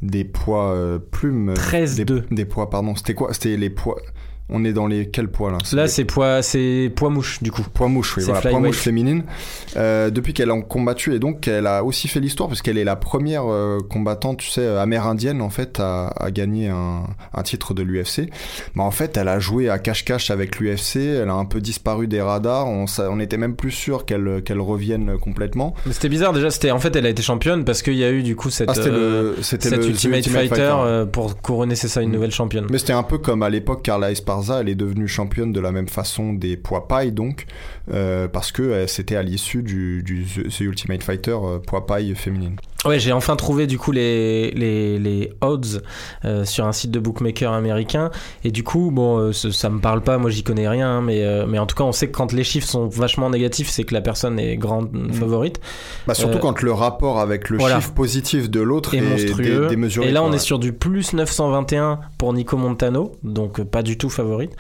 des poids euh, plumes, euh, 13-2. des, des poids, pardon, c'était quoi? C'était les poids. On est dans les quels poids là Là, les c'est poids, c'est poids mouche du coup. poids mouche, oui, voilà, poids mouche féminine. Euh, depuis qu'elle a combattu et donc elle a aussi fait l'histoire puisqu'elle est la première euh, combattante, tu sais, amérindienne en fait à, à gagner un, un titre de l'UFC. Mais en fait, elle a joué à cache-cache avec l'UFC. Elle a un peu disparu des radars. On, on était même plus sûr qu'elle qu'elle revienne complètement. C'était bizarre déjà. C'était en fait, elle a été championne parce qu'il y a eu du coup cette, Ah, c'était euh, le, cette le Ultimate, Fighter, euh, pour couronner c'est ça une Mm. nouvelle championne. Mais c'était un peu comme à l'époque Carla Esparza, elle est devenue championne de la même façon des poids paille donc, euh, parce que euh, c'était à l'issue du, du The Ultimate Fighter euh, poids paille féminine. Ouais, j'ai enfin trouvé du coup les, les, les odds euh, sur un site de bookmaker américain. Et du coup, bon, euh, ça, ça me parle pas, moi j'y connais rien, hein, mais, euh, mais en tout cas, on sait que quand les chiffres sont vachement négatifs, c'est que la personne est grande favorite. Bah, surtout Euh, quand le rapport avec le voilà. chiffre positif de l'autre est, monstrueux. dé- démesuré. Et là, on est sur du plus 921 pour Nico Montano, donc euh, pas du tout favorite.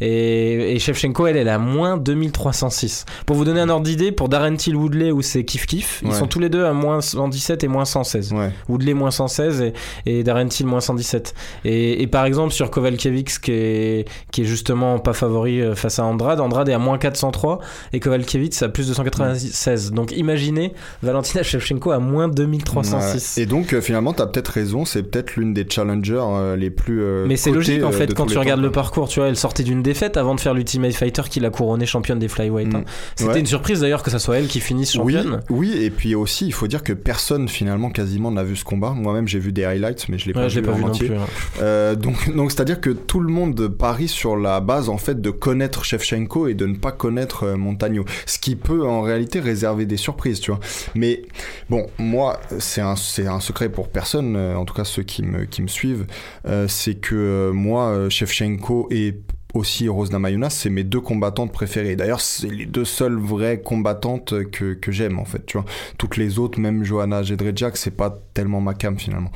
Et, et Shevchenko, elle, elle est à moins 2306. Pour vous donner un ordre d'idée, pour Darren Till Woodley ou c'est Kif Kif, ils sont tous les deux à moins 117 et moins 116. Ouais. Woodley moins 116 et, et Darren Till moins 117. Et, et par exemple sur Kovalkiewicz qui est, qui est justement pas favori euh, face à Andrade, Andrade est à moins 403 et Kovalkiewicz à plus 296. Donc imaginez Valentina Shevchenko à moins 2306. Ouais. Et donc euh, finalement, t'as peut-être raison, c'est peut-être l'une des challengers euh, les plus. euh, Mais c'est logique en fait quand tu regardes temps. le parcours, tu vois, elle sortait d'une défaite avant de faire l'Ultimate Fighter qui l'a couronnée championne des flyweight. hein. Mm. C'était une surprise d'ailleurs que ça soit elle qui finisse Oui, championne. oui, et puis aussi, il faut dire que personne finalement quasiment n'a vu ce combat. Moi-même, j'ai vu des highlights, mais je l'ai pas Ouais, vu pas en vu entier. plus. hein. Euh, donc, donc c'est-à-dire que tout le monde parie sur la base en fait de connaître Shevchenko et de ne pas connaître euh, Montagno, ce qui peut en réalité réserver des surprises, tu vois. Mais bon, moi, c'est un, c'est un secret pour personne, euh, en tout cas ceux qui me, qui me suivent, euh, c'est que moi, Shevchenko et aussi Rose Namajunas, c'est mes deux combattantes préférées. D'ailleurs, c'est les deux seules vraies combattantes que, j'aime en fait, tu vois. Toutes les autres, même Johanna Jedrzejczyk, c'est pas tellement ma cam finalement.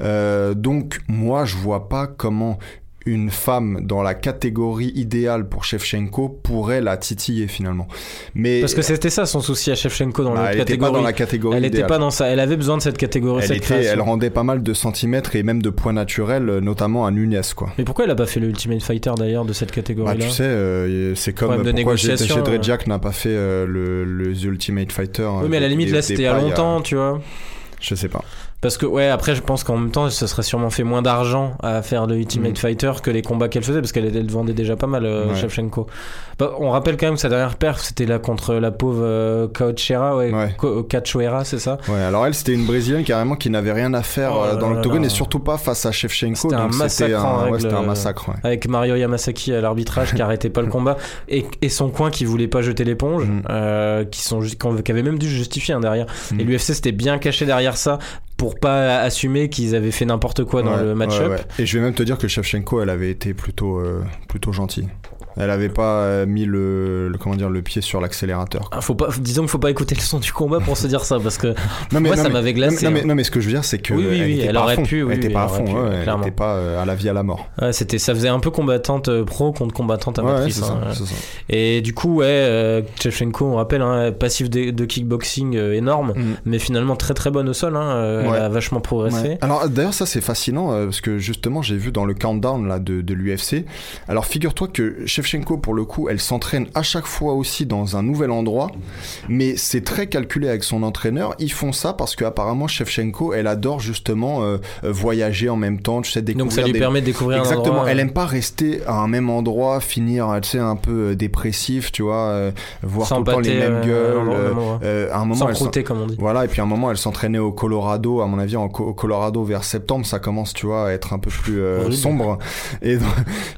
Euh, donc moi je vois pas comment une femme dans la catégorie idéale pour Shevchenko pourrait la titiller finalement. Mais Parce que c'était ça son souci à Shevchenko dans bah, la elle n'était pas catégorie. dans la catégorie elle était idéale. pas dans ça. Elle avait besoin de cette catégorie. elle, cette était- elle rendait pas mal de centimètres et même de points naturels, euh, notamment à Nunez quoi. Mais pourquoi elle a pas fait le Ultimate Fighter d'ailleurs de cette Bah, catégorie-là tu sais, euh, c'est comme Problème pourquoi J- négociation, Jadre euh. Jack n'a pas fait euh, le, le Ultimate Fighter. Oui, mais à la limite là c'était il y a longtemps, tu vois. Je sais pas. Parce que ouais, après je pense qu'en même temps, ça serait sûrement fait moins d'argent à faire le Ultimate Mm. Fighter que les combats qu'elle faisait, parce qu'elle elle vendait déjà pas mal, euh, Ouais. Shevchenko. Bah, on rappelle quand même que sa dernière perf, c'était là contre la pauvre euh, Cachoeira, ouais, Ouais. Cachoeira, c'est ça? Ouais, alors elle, c'était une brésilienne carrément qui n'avait rien à faire Oh euh, dans l'octogone et surtout pas face à Shevchenko. C'était un massacre un, règle, c'était un euh, massacre. ouais. avec Mario Yamasaki à l'arbitrage qui arrêtait pas le combat et, et son coin qui voulait pas jeter l'éponge Mm. euh, qui sont ju- qui avait même dû justifier hein, derrière Mm. et l'UFC s'était bien caché derrière ça pour pas assumer qu'ils avaient fait n'importe quoi dans Ouais, le match-up ouais, ouais. Et je vais même te dire que Shevchenko, elle avait été plutôt, euh, plutôt gentille. Elle avait pas euh, mis le, le- comment dire le pied sur l'accélérateur. Ah, faut pas, disons qu'il faut pas écouter le son du combat pour se dire ça parce que Non moi ça m'avait glacé. Non mais, hein. non, mais ce que je veux dire, c'est que Oui, oui, elle oui, était elle pas aurait fond. pu, elle était pas à fond. aurait pu, ouais, elle était pas à la vie à la mort. Ouais, c'était, ça faisait un peu combattante euh, pro contre combattante ouais, amatrice. hein. ça. Et du coup, ouais, euh, on rappelle, hein, passif de, de kickboxing euh, énorme, Mm. mais finalement très très bonne au sol. Hein, euh. Elle a vachement progressé. Alors d'ailleurs ça c'est fascinant parce que justement j'ai vu dans le countdown là de, de l'UFC. Alors figure-toi que Shevchenko pour le coup elle s'entraîne à chaque fois aussi dans un nouvel endroit, mais c'est très calculé avec son entraîneur. Ils font ça parce que apparemment Shevchenko elle adore justement euh, euh, voyager en même temps, tu sais découvrir Donc ça lui des... permet de découvrir un Exactement, endroit, elle euh, aime pas rester à un même endroit, finir, tu sais, un peu euh, dépressif, tu vois, euh, voir tout le temps les mêmes euh, gueules. euh, euh, à un moment, elle comme on dit. voilà, et puis à un moment, elle s'entraînait au Colorado. À mon avis, en Co- au Colorado vers septembre, ça commence, tu vois, à être un peu plus euh, sombre. Et, donc-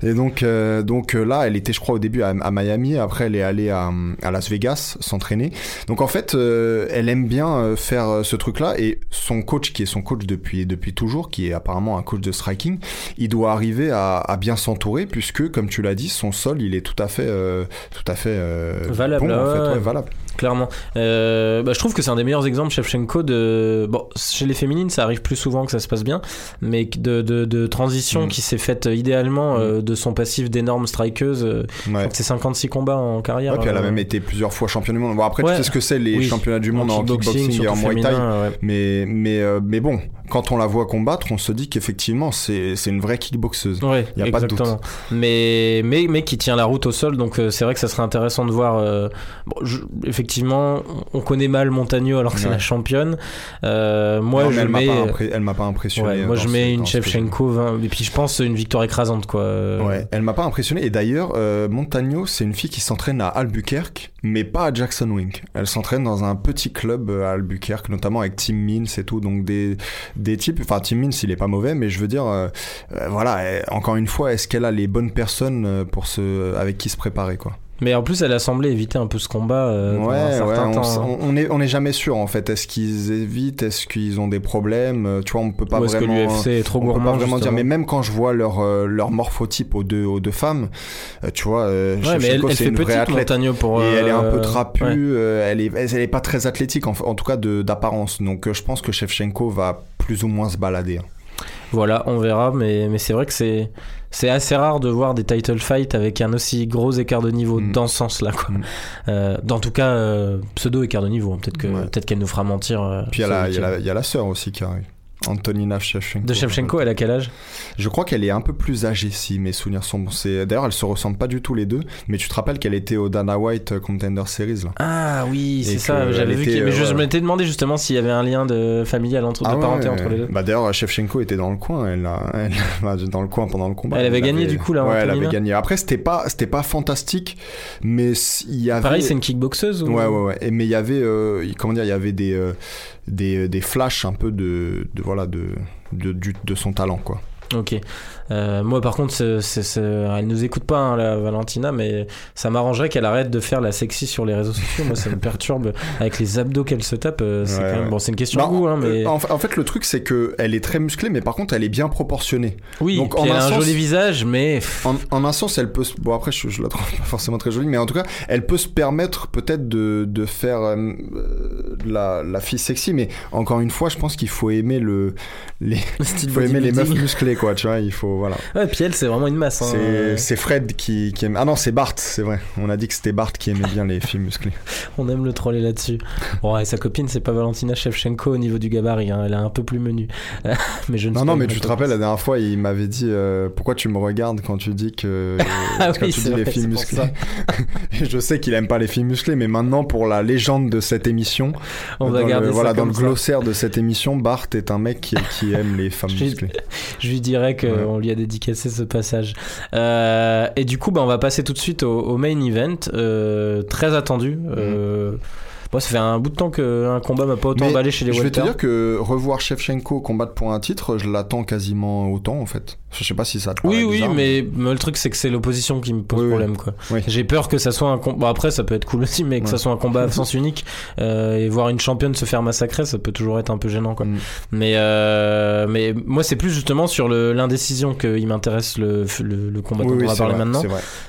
et donc, euh, donc euh, là, elle était, je crois, au début à, à Miami. Après, elle est allée à, à Las Vegas s'entraîner. Donc en fait, euh, elle aime bien euh, faire euh, ce truc-là. Et son coach, qui est son coach depuis depuis toujours, qui est apparemment un coach de striking, il doit arriver à, à bien s'entourer, puisque, comme tu l'as dit, son sol, il est tout à fait, euh, tout à fait euh, Valable, bon, en ouais, fait, ouais. ouais, valable. Clairement. Euh, bah, je trouve que c'est un des meilleurs exemples, Shevchenko, de. Bon, chez les féminines, ça arrive plus souvent que ça se passe bien, mais de, de, de transition Mm. qui s'est faite idéalement euh, de son passif d'énorme strikeuse. euh, Ouais. c'est 56 combats en carrière. Ouais, puis elle a euh, même été plusieurs fois championne du monde. Bon, après, Ouais. tu sais ce que c'est les Oui. championnats du monde en, kickboxing, et en muay thai. Mais, mais, euh, mais bon, quand on la voit combattre, on se dit qu'effectivement, c'est une vraie kickboxeuse. Ouais, Y a pas de doute. Mais, mais, mais qui tient la route au sol, donc euh, c'est vrai que ça serait intéressant de voir. euh, bon, je- effectivement, on connaît mal Montagno alors que c'est la championne. Euh, moi, Non, je elle mets. impré- elle m'a pas impressionné. Ouais, moi je ce- mets une ce. Shevchenko 20, et puis je pense une victoire écrasante quoi. Ouais, elle m'a pas impressionné. Et d'ailleurs, euh, Montagno, c'est une fille qui s'entraîne à Albuquerque, mais pas à Jackson Wink. Elle s'entraîne dans un petit club euh, à Albuquerque, notamment avec Tim Means et tout. Donc des, des types. Enfin, Tim Means, il est pas mauvais, mais je veux dire, euh, voilà. elle- encore une fois, est-ce qu'elle a les bonnes personnes pour se, avec qui se préparer, quoi? Mais en plus elle a semblé éviter un peu ce combat euh, un Ouais, ouais, certain on, temps. s- hein. on- on est, on est jamais sûr en fait. Est-ce qu'ils évitent? Est-ce qu'ils ont des problèmes? Euh, Tu vois, on peut pas Ou est-ce que vraiment. l'UFC est trop on peut gourmand pas vraiment dire, mais même quand je vois leur, euh, leur morphotype aux deux, aux deux femmes, tu vois, Ouais, mais elle, elle fait une vraie athlète. Pour. Et elle est un peu trapue, ouais. elle, est, elle est pas très athlétique, en, en tout cas d'apparence. Donc je pense que Shevchenko va plus ou moins se balader. hein. Voilà, on verra, mais, mais c'est vrai que c'est c'est assez rare de voir des title fights avec un aussi gros écart de niveau Mm. dans ce sens-là. Quoi. Mm. Euh, dans tout cas, euh, pseudo écart de niveau. hein. Peut-être que Ouais. peut-être qu'elle nous fera mentir. euh, Puis il y a la sœur aussi qui arrive. Antonina Shevchenko. De Shevchenko, elle a quel âge? Je crois qu'elle est un peu plus âgée, si mes souvenirs sont bons. D'ailleurs, elles se ressemblent pas du tout les deux. Mais tu te rappelles qu'elle était au Dana White euh, Contender Series là Ah oui, c'est ça. J'avais vu. était, Mais je, euh, je m'étais demandé justement s'il y avait un lien de familial entre de Ah parenté ouais, entre les deux. Bah d'ailleurs, Shevchenko était dans le coin. Elle, a, elle bah, dans le coin pendant le combat. Elle avait gagné, du coup, là, Ouais, elle avait gagné. Après, c'était pas, c'était pas fantastique, mais il y avait. Pareil, c'est une kickboxeuse ou... Ouais, ouais, ouais. Et, mais il y avait, euh, comment dire, il y avait des, euh, des, des flashs un peu de, de voilà, de, de, de son talent, quoi. Ok. Euh, moi, par contre, c'est- c'est- elle nous écoute pas, hein, la Valentina, mais ça m'arrangerait qu'elle arrête de faire la sexy sur les réseaux sociaux. Moi, ça me perturbe avec les abdos qu'elle se tape. euh, C'est Ouais, quand même... bon, c'est une question Bah, de goût, hein, euh, mais en, fa- en fait, le truc, c'est que elle est très musclée, mais par contre, elle est bien proportionnée. oui. donc, en elle un a un sens- joli visage, mais En, en un sens, elle peut. se- Bon, après, je, je la trouve pas forcément très jolie, mais en tout cas, elle peut se permettre peut-être de, de faire euh, la, la fille sexy, mais encore une fois, je pense qu'il faut aimer le, les, style faut aimer les meufs musclées, quoi. Quoi, tu vois, il faut, voilà. Ouais, puis elle, c'est vraiment une masse. hein. C'est Fred qui, qui aime. Ah non, c'est Bart, c'est vrai. On a dit que c'était Bart qui aimait bien les filles musclées. On aime le troller là-dessus. Bon, et sa copine, c'est pas Valentina Shevchenko au niveau du gabarit. hein. Elle est un peu plus menue. mais je ne Non, non, mais tu te rappelles, la dernière fois, il m'avait dit euh, Pourquoi tu me regardes quand tu dis que. Ah quand oui, tu c'est dis les vrai, musclées. Et je sais qu'il aime pas les filles musclées, mais maintenant, pour la légende de cette émission, On va le, ça voilà, dans le glossaire de cette émission, Bart est un mec qui, qui aime les femmes musclées. Je lui dirais Ouais. qu'on lui a dédicacé ce passage. Euh, et du coup, bah, on va passer tout de suite au, au main event, euh, très attendu. Euh, Moi, ça fait un bout de temps qu'un combat m'a pas autant emballé chez les Je vais te dire que revoir Shevchenko combattre pour un titre, je l'attends quasiment autant en fait. Je sais pas si ça te Oui, oui, bizarre, mais, mais le truc, c'est que c'est l'opposition qui me pose Oui, problème. quoi. Oui. J'ai peur que ça soit un combat. Bon, après, ça peut être cool aussi, mais que Ouais. ça soit un combat à sens unique euh, et voir une championne se faire massacrer, ça peut toujours être un peu gênant. Quoi. Mm. Mais, euh, mais moi, c'est plus justement sur l'indécision qu'il m'intéresse le, le, le combat dont oui, on va parler vrai, maintenant.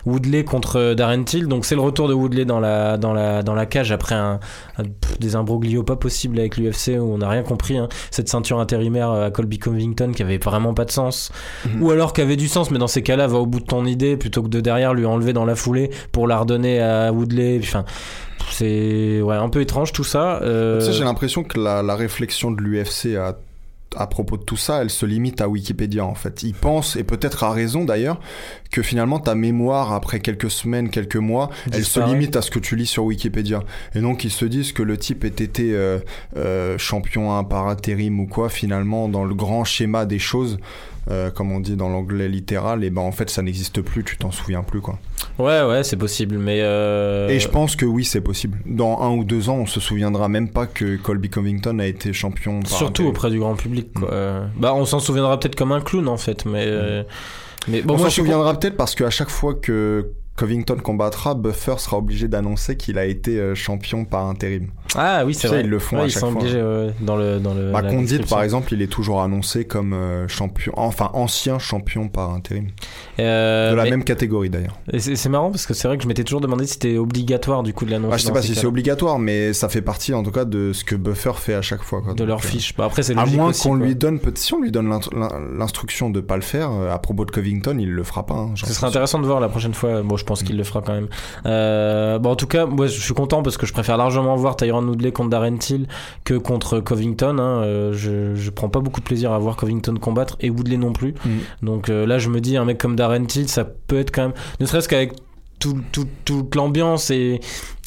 Woodley contre Darren Till. Donc c'est le retour de Woodley dans la, dans la, dans la cage après un- pff, des imbroglios pas possibles avec l'UFC où on n'a rien compris. hein. Cette ceinture intérimaire à Colby Covington qui avait vraiment pas de sens. Mhm. Ou alors qui avait du sens, mais dans ces cas-là, va au bout de ton idée plutôt que de derrière lui enlever dans la foulée pour la redonner à Woodley. Enfin, c'est ouais, un peu étrange tout ça. Euh, Tu sais, j'ai l'impression que la, la réflexion de l'UFC à, à propos de tout ça, elle se limite à Wikipédia en fait. Ils pensent, et peut-être à raison d'ailleurs, que finalement ta mémoire après quelques semaines, quelques mois, elle se limite à ce que tu lis sur Wikipédia. Et donc ils se disent que le type ait été euh, euh, champion 1 par intérim ou quoi, finalement dans le grand schéma des choses. Euh, comme on dit dans l'anglais littéral, et ben en fait ça n'existe plus, tu t'en souviens plus quoi. Ouais, ouais, c'est possible, mais. euh, Et je pense que oui, c'est possible. Dans un ou deux ans, on se souviendra même pas que Colby Covington a été champion. Par Surtout auprès du grand public. Quoi. Mm. Euh, Bah, on s'en souviendra peut-être comme un clown en fait, mais. euh, mais bon, on s'en souviendra peut-être parce qu'à chaque fois que Covington combattra, Buffer sera obligé d'annoncer qu'il a été euh, champion par intérim. Ah oui, c'est vrai. ils le font Ouais, à ils chaque sont fois. obligés ouais, dans le dans le. Bah, Condit, par exemple, il est toujours annoncé comme euh, champion, enfin ancien champion par intérim. Euh, de la mais- même catégorie d'ailleurs. et C'est marrant parce que c'est vrai que je m'étais toujours demandé si c'était obligatoire du coup de l'annoncer. Ah, je sais pas si c'est obligatoire, mais ça fait partie en tout cas de ce que Buffer fait à chaque fois. Quoi. de Donc, leur euh, fiche. Bah, après c'est À moins qu'on lui donne, si on lui donne l'instruction de pas le faire, euh, à propos de Covington, il le fera pas. hein, Ce serait intéressant de voir la prochaine fois. Bon, je pense qu'il le fera quand même. Euh, bon, en tout cas, moi, je suis content parce que je préfère largement voir Tyron Woodley contre Darren Till que contre Covington. hein. Euh, je, je prends pas beaucoup de plaisir à voir Covington combattre et Woodley non plus. Mm. Donc euh, là, je me dis, un mec comme Darren Till, ça peut être quand même, ne serait-ce qu'avec tout, tout- toute l'ambiance et,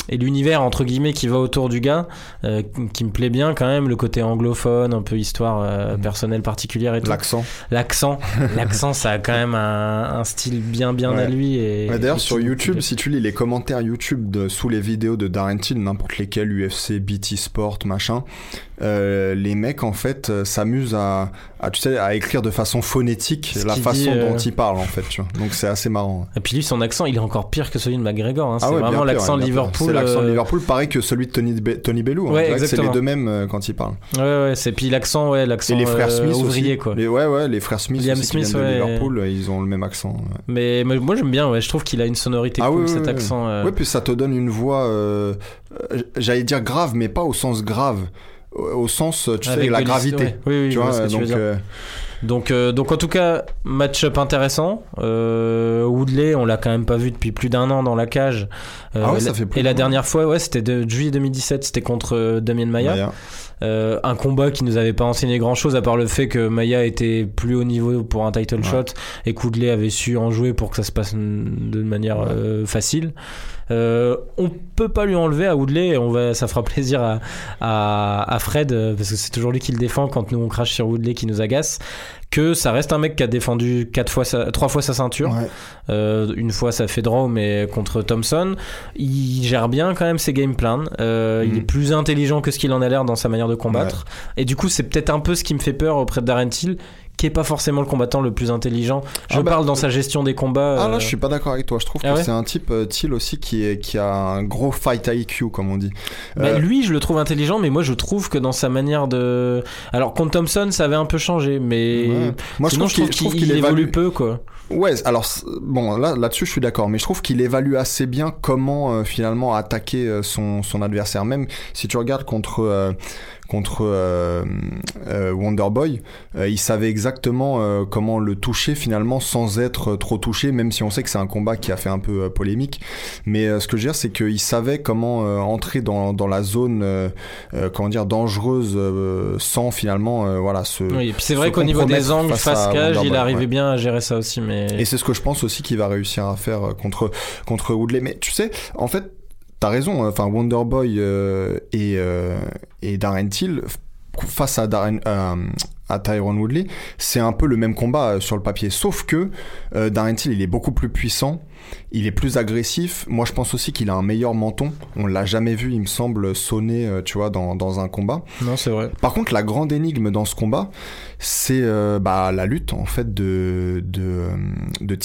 et l'univers entre guillemets qui va autour du gars, euh, qui me plaît bien quand même, le côté anglophone, un peu histoire euh, Mm. personnelle particulière et tout. L'accent. L'accent, l'accent, ça a quand même un, un style bien bien à lui. Et, Ouais, D'ailleurs, sur YouTube, si tu lis les commentaires YouTube de, sous les vidéos de Darren Till, n'importe lesquels, UFC, BT Sport, machin, euh, les mecs, en fait, euh, s'amusent à, à, tu sais, à écrire de façon phonétique Ce la façon dit, euh, dont ils parlent, en fait, tu vois. Donc, c'est assez marrant. Et puis lui, son accent, il est encore pire que celui de McGregor. hein. C'est Ah ouais, bien vraiment l'accent. Liverpool. L'accent de euh, Liverpool, pareil que celui de Tony, Be- Tony Bellew. hein. Ouais, C'est les deux mêmes euh, quand ils parlent. Ouais, ouais, c'est puis l'accent, ouais, l'accent Et les frères euh, Smith ouvrier, aussi. quoi. Les, ouais, ouais, les frères Smith Liam aussi Smith, de. Liverpool, ils ont le même accent. Mais, mais moi, j'aime bien. Ouais, je trouve qu'il a une sonorité Ah cool, cet accent. Ouais, puis ça te donne une voix, j'allais dire grave, mais pas au sens grave, au, sens, tu sais, Avec la de l'his- gravité. ouais. Oui, oui, tu vois donc, euh, Donc, euh, donc en tout cas, match-up intéressant. Euh, Woodley, on l'a quand même pas vu depuis plus d'un an dans la cage. Euh, Ah ouais, ça fait plus et la dernière fois, ouais, c'était de juillet 2017, c'était contre euh, Damien Maya. Maya. Euh, un combat qui nous avait pas enseigné grand chose à part le fait que Maya était plus haut niveau pour un title Ouais. shot et que Woodley avait su en jouer pour que ça se passe de manière Ouais. euh, facile. Euh, on peut pas lui enlever à Woodley on va, ça fera plaisir à, à, à Fred euh, parce que c'est toujours lui qui le défend quand nous on crache sur Woodley qui nous agace que ça reste un mec qui a défendu quatre fois sa, trois fois sa ceinture. Ouais. euh, une fois ça fait draw mais contre Thompson. Il gère bien quand même ses game plans. Euh, il Mhm. est plus intelligent que ce qu'il en a l'air dans sa manière de combattre. Et du coup c'est peut-être un peu ce qui me fait peur auprès de Darren Till qui est pas forcément le combattant le plus intelligent je Ah bah, parle dans sa gestion des combats Ah euh, là, je suis pas d'accord avec toi. Je trouve Ah que ouais c'est un type, euh, Thiel aussi, qui, est, qui a un gros fight IQ, comme on dit. Bah, Euh, lui, je le trouve intelligent, mais moi, je trouve que dans sa manière de. Alors, contre Thompson, ça avait un peu changé, mais. ouais. Moi, je trouve qu'il évolue évalue. peu, quoi. Ouais, alors bon, là là-dessus je suis d'accord, mais je trouve qu'il évalue assez bien comment euh, finalement attaquer euh, son, son adversaire. Même si tu regardes contre euh, contre euh, euh, Wonderboy, euh, il savait exactement euh, comment le toucher finalement sans être trop touché, même si on sait que c'est un combat qui a fait un peu polémique. Mais euh, ce que je veux dire, c'est qu'il savait comment euh, entrer dans, dans la zone, euh, euh, comment dire, dangereuse euh, sans finalement, euh, voilà, se. Oui, et puis c'est vrai qu'au niveau des angles face cage, il arrivait ouais. bien à gérer ça aussi, mais. Et c'est ce que je pense aussi qu'il va réussir à faire contre contre Woodley. Mais tu sais, en fait, t'as raison. hein. Enfin, Wonderboy euh, et euh, et Darren Till face à Darren euh, à Tyrone Woodley, c'est un peu le même combat sur le papier. Sauf que euh, Darren Till, il est beaucoup plus puissant. Il est plus agressif. Moi, je pense aussi qu'il a un meilleur menton. On l'a jamais vu, il me semble, sonner, euh, tu vois, dans, dans un combat. Non, c'est vrai. Par contre, la grande énigme dans ce combat, c'est euh, bah, la lutte en fait de de, de.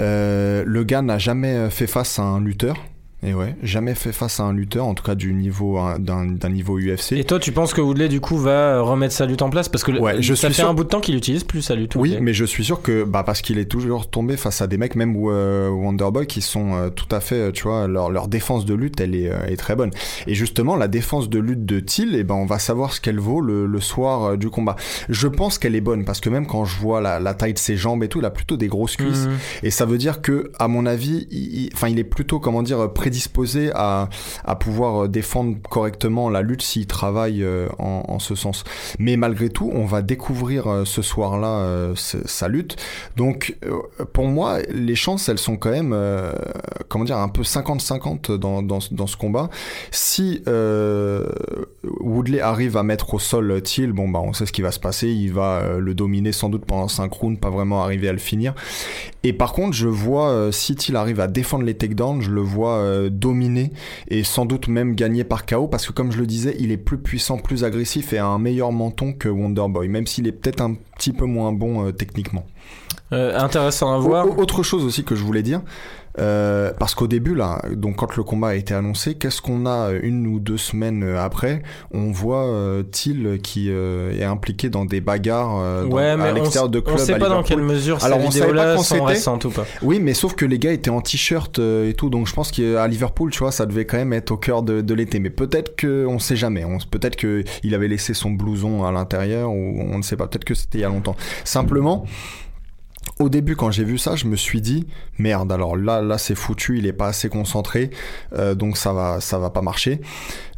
Euh, le gars n'a jamais fait face à un lutteur. Et ouais, jamais fait face à un lutteur, en tout cas du niveau d'un d'un niveau UFC. Et toi, tu penses que Woodley, du coup, va remettre sa lutte en place? Parce que le- Ouais, je ça suis fait sûr- un bout de temps qu'il utilise plus sa lutte. Oui, Woodley. mais je suis sûr que bah parce qu'il est toujours tombé face à des mecs même euh, Wonderboy qui sont euh, tout à fait euh, tu vois leur leur défense de lutte elle est, euh, est très bonne. Et justement la défense de lutte de Thiel et ben on va savoir ce qu'elle vaut le, le soir euh, du combat. Je pense qu'elle est bonne parce que même quand je vois la, la taille de ses jambes et tout, il a plutôt des grosses cuisses Mhm. et ça veut dire que à mon avis, il, il- enfin il est plutôt comment dire prédisposé à pouvoir euh, défendre correctement la lutte s'il travaille euh, en, ce sens. Mais malgré tout, on va découvrir euh, ce soir-là sa lutte. Donc, pour moi, les chances, elles sont quand même, comment dire, un peu 50-50 dans, ce- combat. Si Woodley arrive à mettre au sol Thiel, bon, bah, on sait ce qui va se passer. Il va le dominer sans doute pendant 5 rounds, pas vraiment arriver à le finir. Et par contre, je vois, si Thiel arrive à défendre les takedowns, je le vois euh, dominer et sans doute même gagner par KO parce que comme je le disais, il est plus puissant, plus agressif et a un meilleur menton que Wonderboy, même s'il est peut-être un petit peu moins bon euh, techniquement. Euh, intéressant à voir. Au- au- Autre chose aussi que je voulais dire, euh, parce qu'au début là, donc quand le combat a été annoncé, qu'est-ce qu'on a euh, une ou deux semaines euh, après On voit euh, Thiel qui euh, est impliqué dans des bagarres euh, dans- ouais, mais à on, l'extérieur de on clubs sait à pas dans quelle mesure Alors, ces on savait pas quand sont récentes ou pas. Oui, mais sauf que les gars étaient en t-shirt euh, et tout, donc je pense qu'à Liverpool, tu vois, ça devait quand même être au cœur de, de l'été. Mais peut-être que, on sait jamais. On, peut-être que il avait laissé son blouson à l'intérieur ou on ne sait pas. Peut-être que c'était il y a longtemps. Simplement. Au début, quand j'ai vu ça, je me suis dit merde. Alors là, là, c'est foutu. Il est pas assez concentré, euh, donc ça va, ça va pas marcher.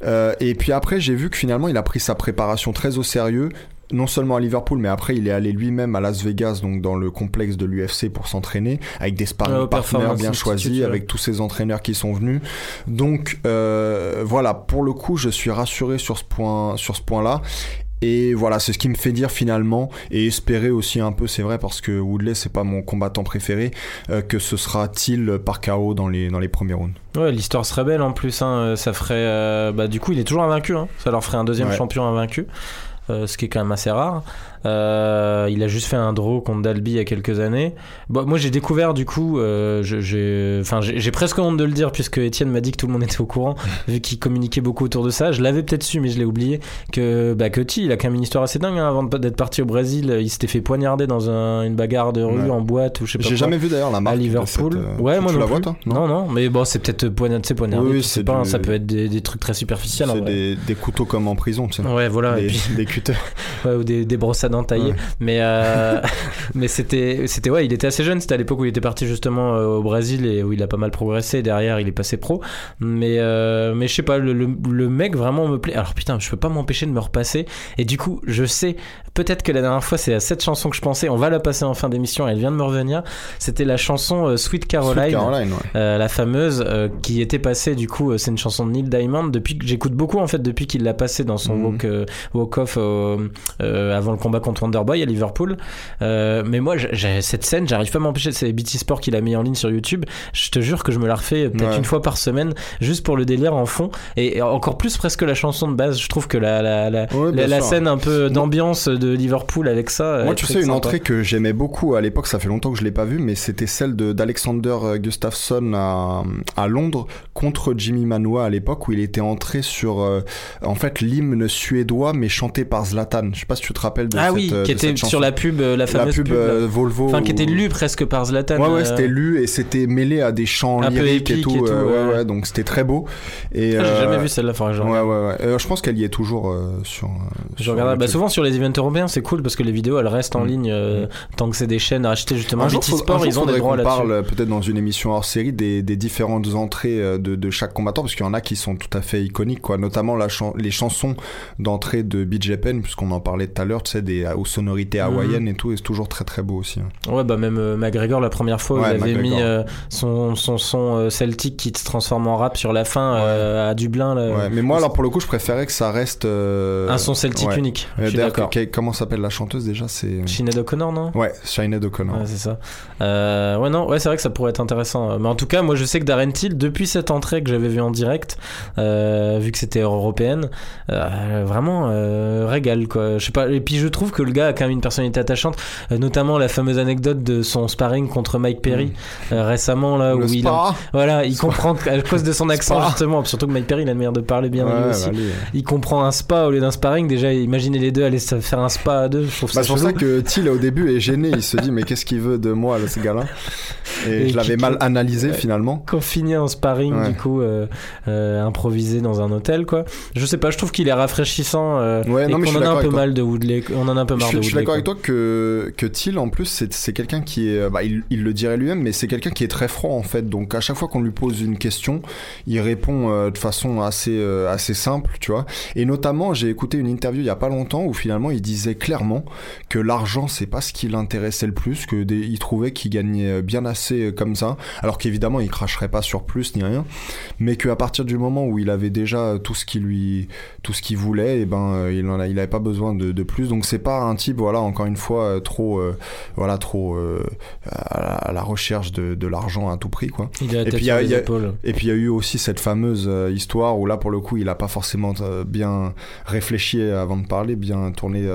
Euh, et puis après, j'ai vu que finalement, il a pris sa préparation très au sérieux non seulement à Liverpool, mais après il est allé lui-même à Las Vegas, donc dans le complexe de l'UFC pour s'entraîner, avec des sparring Performance bien choisis, avec tous ces entraîneurs qui sont venus. Donc euh, voilà, pour le coup, je suis rassuré sur ce point, sur ce point-là. Et voilà, c'est ce qui me fait dire finalement, et espérer aussi un peu, c'est vrai, parce que Woodley, c'est pas mon combattant préféré, euh, que ce sera-t-il par KO dans les, dans les premiers rounds. Ouais, l'histoire serait belle en plus. Hein. Ça ferait. euh, Bah, du coup, il est toujours invaincu. Hein. Ça leur ferait un deuxième Ouais. champion invaincu. euh, ce qui est quand même assez rare. Euh, il a juste fait un draw contre Dalby il y a quelques années. Bon, moi, j'ai découvert du coup, euh, j'ai, enfin, presque honte de le dire puisque Étienne m'a dit que tout le monde était au courant, vu qu'il communiquait beaucoup autour de ça. Je l'avais peut-être su, mais je l'ai oublié. Que bah, Cutty, il a quand même une histoire assez dingue. hein. Avant d'être parti au Brésil, il s'était fait poignarder dans un- une bagarre de rue Ouais. en boîte ou je sais pas. J'ai jamais vu d'ailleurs la marque. à de Liverpool. cette, euh, ouais, tu, moi tu non la vois toi? Non, non, mais bon, c'est peut-être poignardé, tu sais, poignardé, Oui, c'est pas, hein, ça peut être des, des trucs très superficiels. C'est des, des couteaux comme en prison, tu sais. Ouais, voilà, et des, puis, des cutters. ouais, ou des, des brosses à dents taillées. Ouais. Mais, euh, mais c'était, c'était, ouais, il était assez jeune. C'était à l'époque où il était parti justement euh, au Brésil et où il a pas mal progressé. Derrière, il est passé pro. Mais, euh, mais je sais pas, le, le, le mec vraiment me plaît. Alors putain, je peux pas m'empêcher de me repasser. Et du coup, je sais, peut-être que la dernière fois, c'est à cette chanson que je pensais. On va la passer en fin d'émission. Elle vient de me revenir. C'était la chanson Sweet Caroline. Sweet Caroline, ouais. Euh, la fameuse qui était passée du coup c'est une chanson de Neil Diamond depuis que j'écoute beaucoup en fait depuis qu'il l'a passée dans son Mhm. walk, walk off avant le combat contre Wonderboy à Liverpool Euh, mais moi j'ai- cette scène j'arrive pas à m'empêcher c'est BT Sport qui l'a mis en ligne sur YouTube je te jure que je me la refais peut-être Ouais. une fois par semaine juste pour le délire en fond et, encore plus presque la chanson de base je trouve que la, la, la, Ouais, la, scène un peu d'ambiance de Liverpool avec ça Moi, tu sais, une sympa. entrée que j'aimais beaucoup à l'époque, ça fait longtemps que je l'ai pas vue, mais c'était celle de- d'Alexander euh, Gustafsson à, à Londres contre Jimmy Manoa à l'époque où il était entré sur, euh, en fait, l'hymne suédois mais chanté par Zlatan. Je sais pas si tu te rappelles de ah Ah oui, cette, euh, qui était sur la pub, euh, la la fameuse pub, pub. là. euh, Volvo. Enfin, qui était lue presque par Zlatan. Ouais, ouais, c'était lu et c'était mêlé à des chants Un lyriques et tout. et tout, ouais, ouais. ouais, donc c'était très beau. Et, Ah, J'ai jamais vu celle-là, faudrait je Ouais, regarde. ouais, ouais. Je pense qu'elle y est toujours sur. Je sur regarde. Bah, souvent sur les events européens, c'est cool parce que les vidéos elles restent en Mm. ligne euh, tant que c'est des chaînes à acheter justement. Sport, ils ont des droits là-dessus. parle peut-être dans une émission hors série des, des différentes entrées de, de chaque combattant parce qu'il y en a qui sont tout à fait iconiques quoi notamment la chan- les chansons d'entrée de BJPen puisqu'on en parlait tout à l'heure tu sais des aux sonorités Mhm. hawaïennes et tout et c'est toujours très très beau aussi hein. Ouais, bah même euh, McGregor, la première fois, Ouais, il avait McGregor. mis euh, son, son son euh, celtique qui se transforme en rap sur la fin euh, à Dublin. Là, ouais mais moi alors pour le coup je préférais que ça reste Un son celtique unique. D'accord. comment s'appelle la chanteuse déjà c'est Sinead O'Connor, non? Ouais Sinead O'Connor Ouais, c'est ça. Ouais, non, ouais, c'est vrai que ça pourrait être intéressant. Mais en tout cas, moi, je sais que Darren Till, depuis cette entrée que j'avais vue en direct, vu que c'était européenne, vraiment régal, quoi. Je sais pas. Et puis, je trouve que le gars a quand même une personnalité attachante, euh, notamment la fameuse anecdote de son sparring contre Mike Perry euh, récemment, là, le où il a- Voilà, il comprend à cause de son accent Spa. justement, surtout que Mike Perry il a une manière de parler bien Ouais, lui aussi. bah, allez. Il comprend un spa au lieu d'un sparring. Déjà, imaginez les deux aller se faire un spa à deux. Je trouve ça Bah, c'est pour ça que Thiel au début est gêné il se dit mais qu'est-ce qu'il veut de moi là, ce gars-là? Et, Et je l'avais mal analysé finalement Qu'on finit en sparring Ouais. du coup euh, euh, improvisé dans un hôtel quoi. Je sais pas, je trouve qu'il est rafraîchissant euh, Ouais, et non, mais en a un peu mal de Woodley. On en a un peu Je marre de je suis d'accord avec toi que, que Thiel, en plus, c'est quelqu'un qui est. Bah, il, il le dirait lui-même, mais c'est quelqu'un qui est très franc, en fait. Donc, à chaque fois qu'on lui pose une question, il répond euh, de façon assez, euh, assez simple, tu vois. Et notamment, j'ai écouté une interview il y a pas longtemps où finalement, il disait clairement que l'argent, c'est pas ce qui l'intéressait le plus, que des- il trouvait qu'il gagnait bien assez euh, comme ça. Alors qu'évidemment, il cracherait pas sur plus ni rien. Mais qu'à partir du moment où il avait déjà tout ce qui lui. tout ce qu'il voulait, et ben, euh, il en a, il avait pas besoin de, de plus. Donc, c'est pas un type, voilà, encore une fois, euh, trop. euh, voilà, trop euh, à, la, recherche de, de l'argent à tout prix, quoi. Il a Et puis, il y a- il y. Et puis il y a eu aussi cette fameuse histoire où là pour le coup il a pas forcément bien réfléchi avant de parler, bien tourné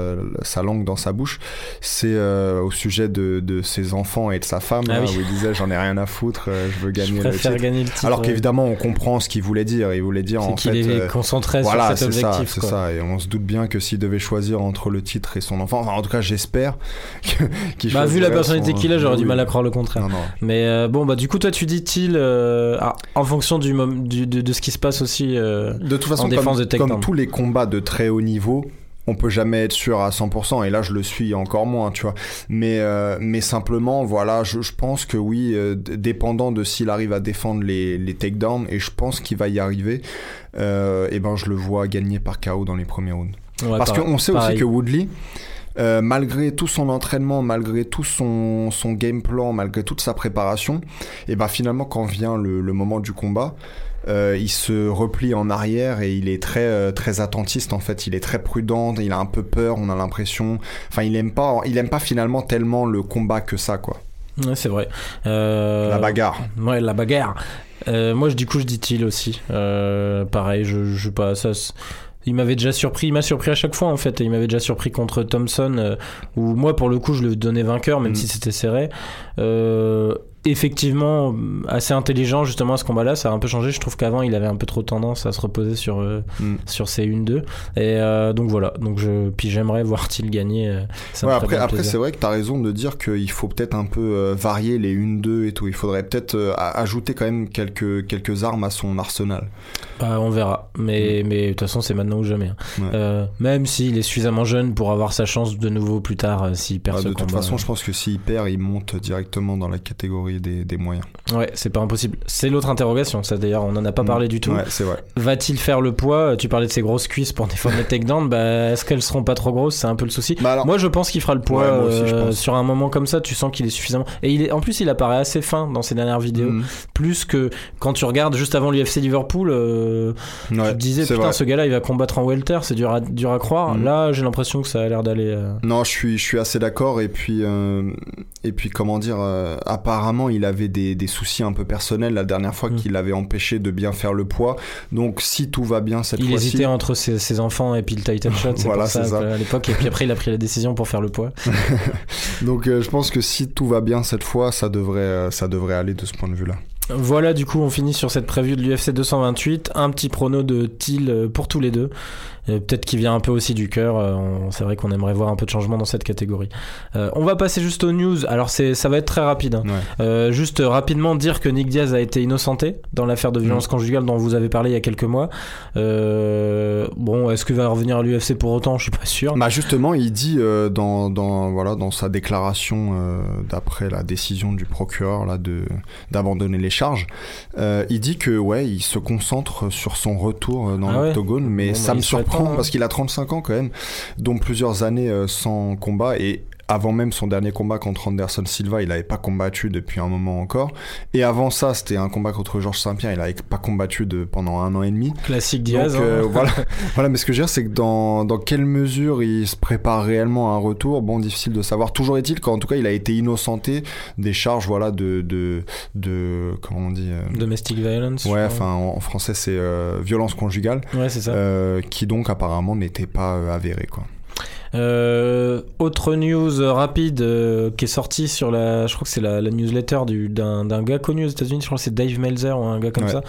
sa langue dans sa bouche. C'est au sujet de, de ses enfants et de sa femme Ah là, oui. où il disait j'en ai rien à foutre, je veux Je gagner le préfère titre. gagner le titre. Alors ouais. qu'évidemment on comprend ce qu'il voulait dire. Il voulait dire c'est en fait. est euh, concentré voilà, sur cet c'est objectif. c'est quoi. ça. Et on se doute bien que s'il devait choisir entre le titre et son enfant, enfin en tout cas j'espère qu'il Bah, vu la personnalité son- qu'il a, j'aurais du mal à croire le contraire. Non, non. Mais euh, bon, bah du coup, toi, tu dis Till euh, ah, en fonction du, de, de ce qui se passe aussi. euh, De toute façon, En défense comme, de takedown. comme tous les combats de très haut niveau, on peut jamais être sûr à 100%, et là je le suis encore moins, tu vois. Mais, euh, mais simplement, voilà, je, je pense que oui, euh, dépendant de s'il arrive à défendre les, les takedowns, et je pense qu'il va y arriver, euh, et ben je le vois gagner par KO dans les premiers rounds. Ouais, Parce qu'on sait pareil. aussi que Woodley, euh, malgré tout son entraînement, malgré tout son, son game plan, malgré toute sa préparation, et ben finalement quand vient le, le moment du combat, euh, il se replie en arrière et il est très euh, très attentiste en fait. Il est très prudent, il a un peu peur, on a l'impression. Enfin, il aime pas, il aime pas finalement tellement le combat que ça quoi. Ouais, c'est vrai. La bagarre. Ouais, la bagarre. Moi, je- du coup, je dis Till aussi. Pareil, je, je sais pas, ça. Il m'avait déjà surpris, il m'a surpris à chaque fois en fait. Il m'avait déjà surpris contre Thompson, euh, où moi pour le coup je le donnais vainqueur, même Mm. si c'était serré. Euh, effectivement, assez intelligent justement à ce combat-là, ça a un peu changé. Je trouve qu'avant il avait un peu trop tendance à se reposer sur, euh, Mm. sur ses 1-2. Et euh, donc voilà, donc je, puis j'aimerais voir Till gagner. euh, ça Ouais, après, après c'est vrai que tu as raison de dire qu'il faut peut-être un peu euh, varier les 1-2 et tout. Il faudrait peut-être ajouter quand même quelques, quelques armes à son arsenal. Bah, on verra. Mais mais de toute façon, c'est maintenant ou jamais. hein. Mm. Ouais. Euh, même s'il est suffisamment jeune pour avoir sa chance de nouveau plus tard s'il perd Bah, ce de toute façon, je pense que s'il perd, il monte directement dans la catégorie des, des moyens. Ouais, c'est pas impossible. C'est l'autre interrogation. Ça d'ailleurs, on en a pas Mm. parlé du tout. Ouais, c'est vrai. Va-t-il faire le poids? Tu parlais de ses grosses cuisses pour défendre les takedowns. Bah, est-ce qu'elles seront pas trop grosses? C'est un peu le souci. Bah alors, Moi, je pense qu'il fera le poids Ouais, moi aussi, je euh, pense. sur un moment comme ça. Tu sens qu'il est suffisamment. Et il est, en plus, il apparaît assez fin dans ses dernières vidéos. mm, Plus que quand tu regardes juste avant l'UFC Liverpool, euh, ouais, tu te disais putain, vrai. ce gars-là, il va combattre en welter. C'est dur à, dur à croire. Mm. Là, j'ai l'impression que ça a l'air d'aller. euh, Non, je suis, je suis assez d'accord. Et puis, et puis, comment dire, euh, apparemment, il avait des, des soucis un peu personnels la dernière fois Mm. qui l'avait empêché de bien faire le poids. Donc, si tout va bien cette Il fois-ci. hésitait entre ses, ses enfants et puis le title shot, c'est Voilà, pour ça, c'est ça. qu'à l'époque. Et puis après, il a pris la décision pour faire le poids. Donc, euh, je pense que si tout va bien cette fois, ça devrait, euh, ça devrait aller de ce point de vue-là. Voilà, du coup, on finit sur cette preview de l'UFC 228. Un petit prono de Thiel euh, pour tous les deux. Euh, Peut-être qu'il vient un peu aussi du cœur. euh, on- C'est vrai qu'on aimerait voir un peu de changement dans cette catégorie. Euh, on va passer juste aux news. Alors, c'est, ça va être très rapide. hein. Ouais. Euh, juste rapidement dire que Nick Diaz a été innocenté dans l'affaire de violence conjugale dont vous avez parlé il y a quelques mois. Euh, bon, est-ce qu'il va revenir à l'UFC pour autant? Je suis pas sûr. Bah justement, il dit euh, dans, dans, voilà, dans sa déclaration euh, d'après la décision du procureur là, de, d'abandonner les charges, euh, il dit que ouais, il se concentre sur son retour dans Ah ouais l'octogone, mais Bon, ça bah, me surprend parce qu'il a 35 ans quand même, dont plusieurs années euh, sans combat et avant même son dernier combat contre Anderson Silva, il n'avait pas combattu depuis un moment encore. Et avant ça, c'était un combat contre Georges Saint-Pierre, il n'avait pas combattu de, pendant un an et demi. Classique Diaz. Donc, euh, hein. voilà. voilà, mais ce que je veux dire, c'est que dans, dans quelle mesure il se prépare réellement à un retour, bon, difficile de savoir. Toujours est-il qu'en tout cas, il a été innocenté des charges, voilà, de, de, de comment on dit euh, Domestic violence. Ouais, enfin, en, en français, c'est euh, violence conjugale, Ouais, c'est ça. euh, qui donc apparemment n'était pas avérée, quoi. Euh, autre news rapide euh, qui est sortie sur la, je crois que c'est la, la newsletter du- d'un gars connu aux États-Unis, je crois que c'est Dave Melzer ou un gars comme Ouais. ça,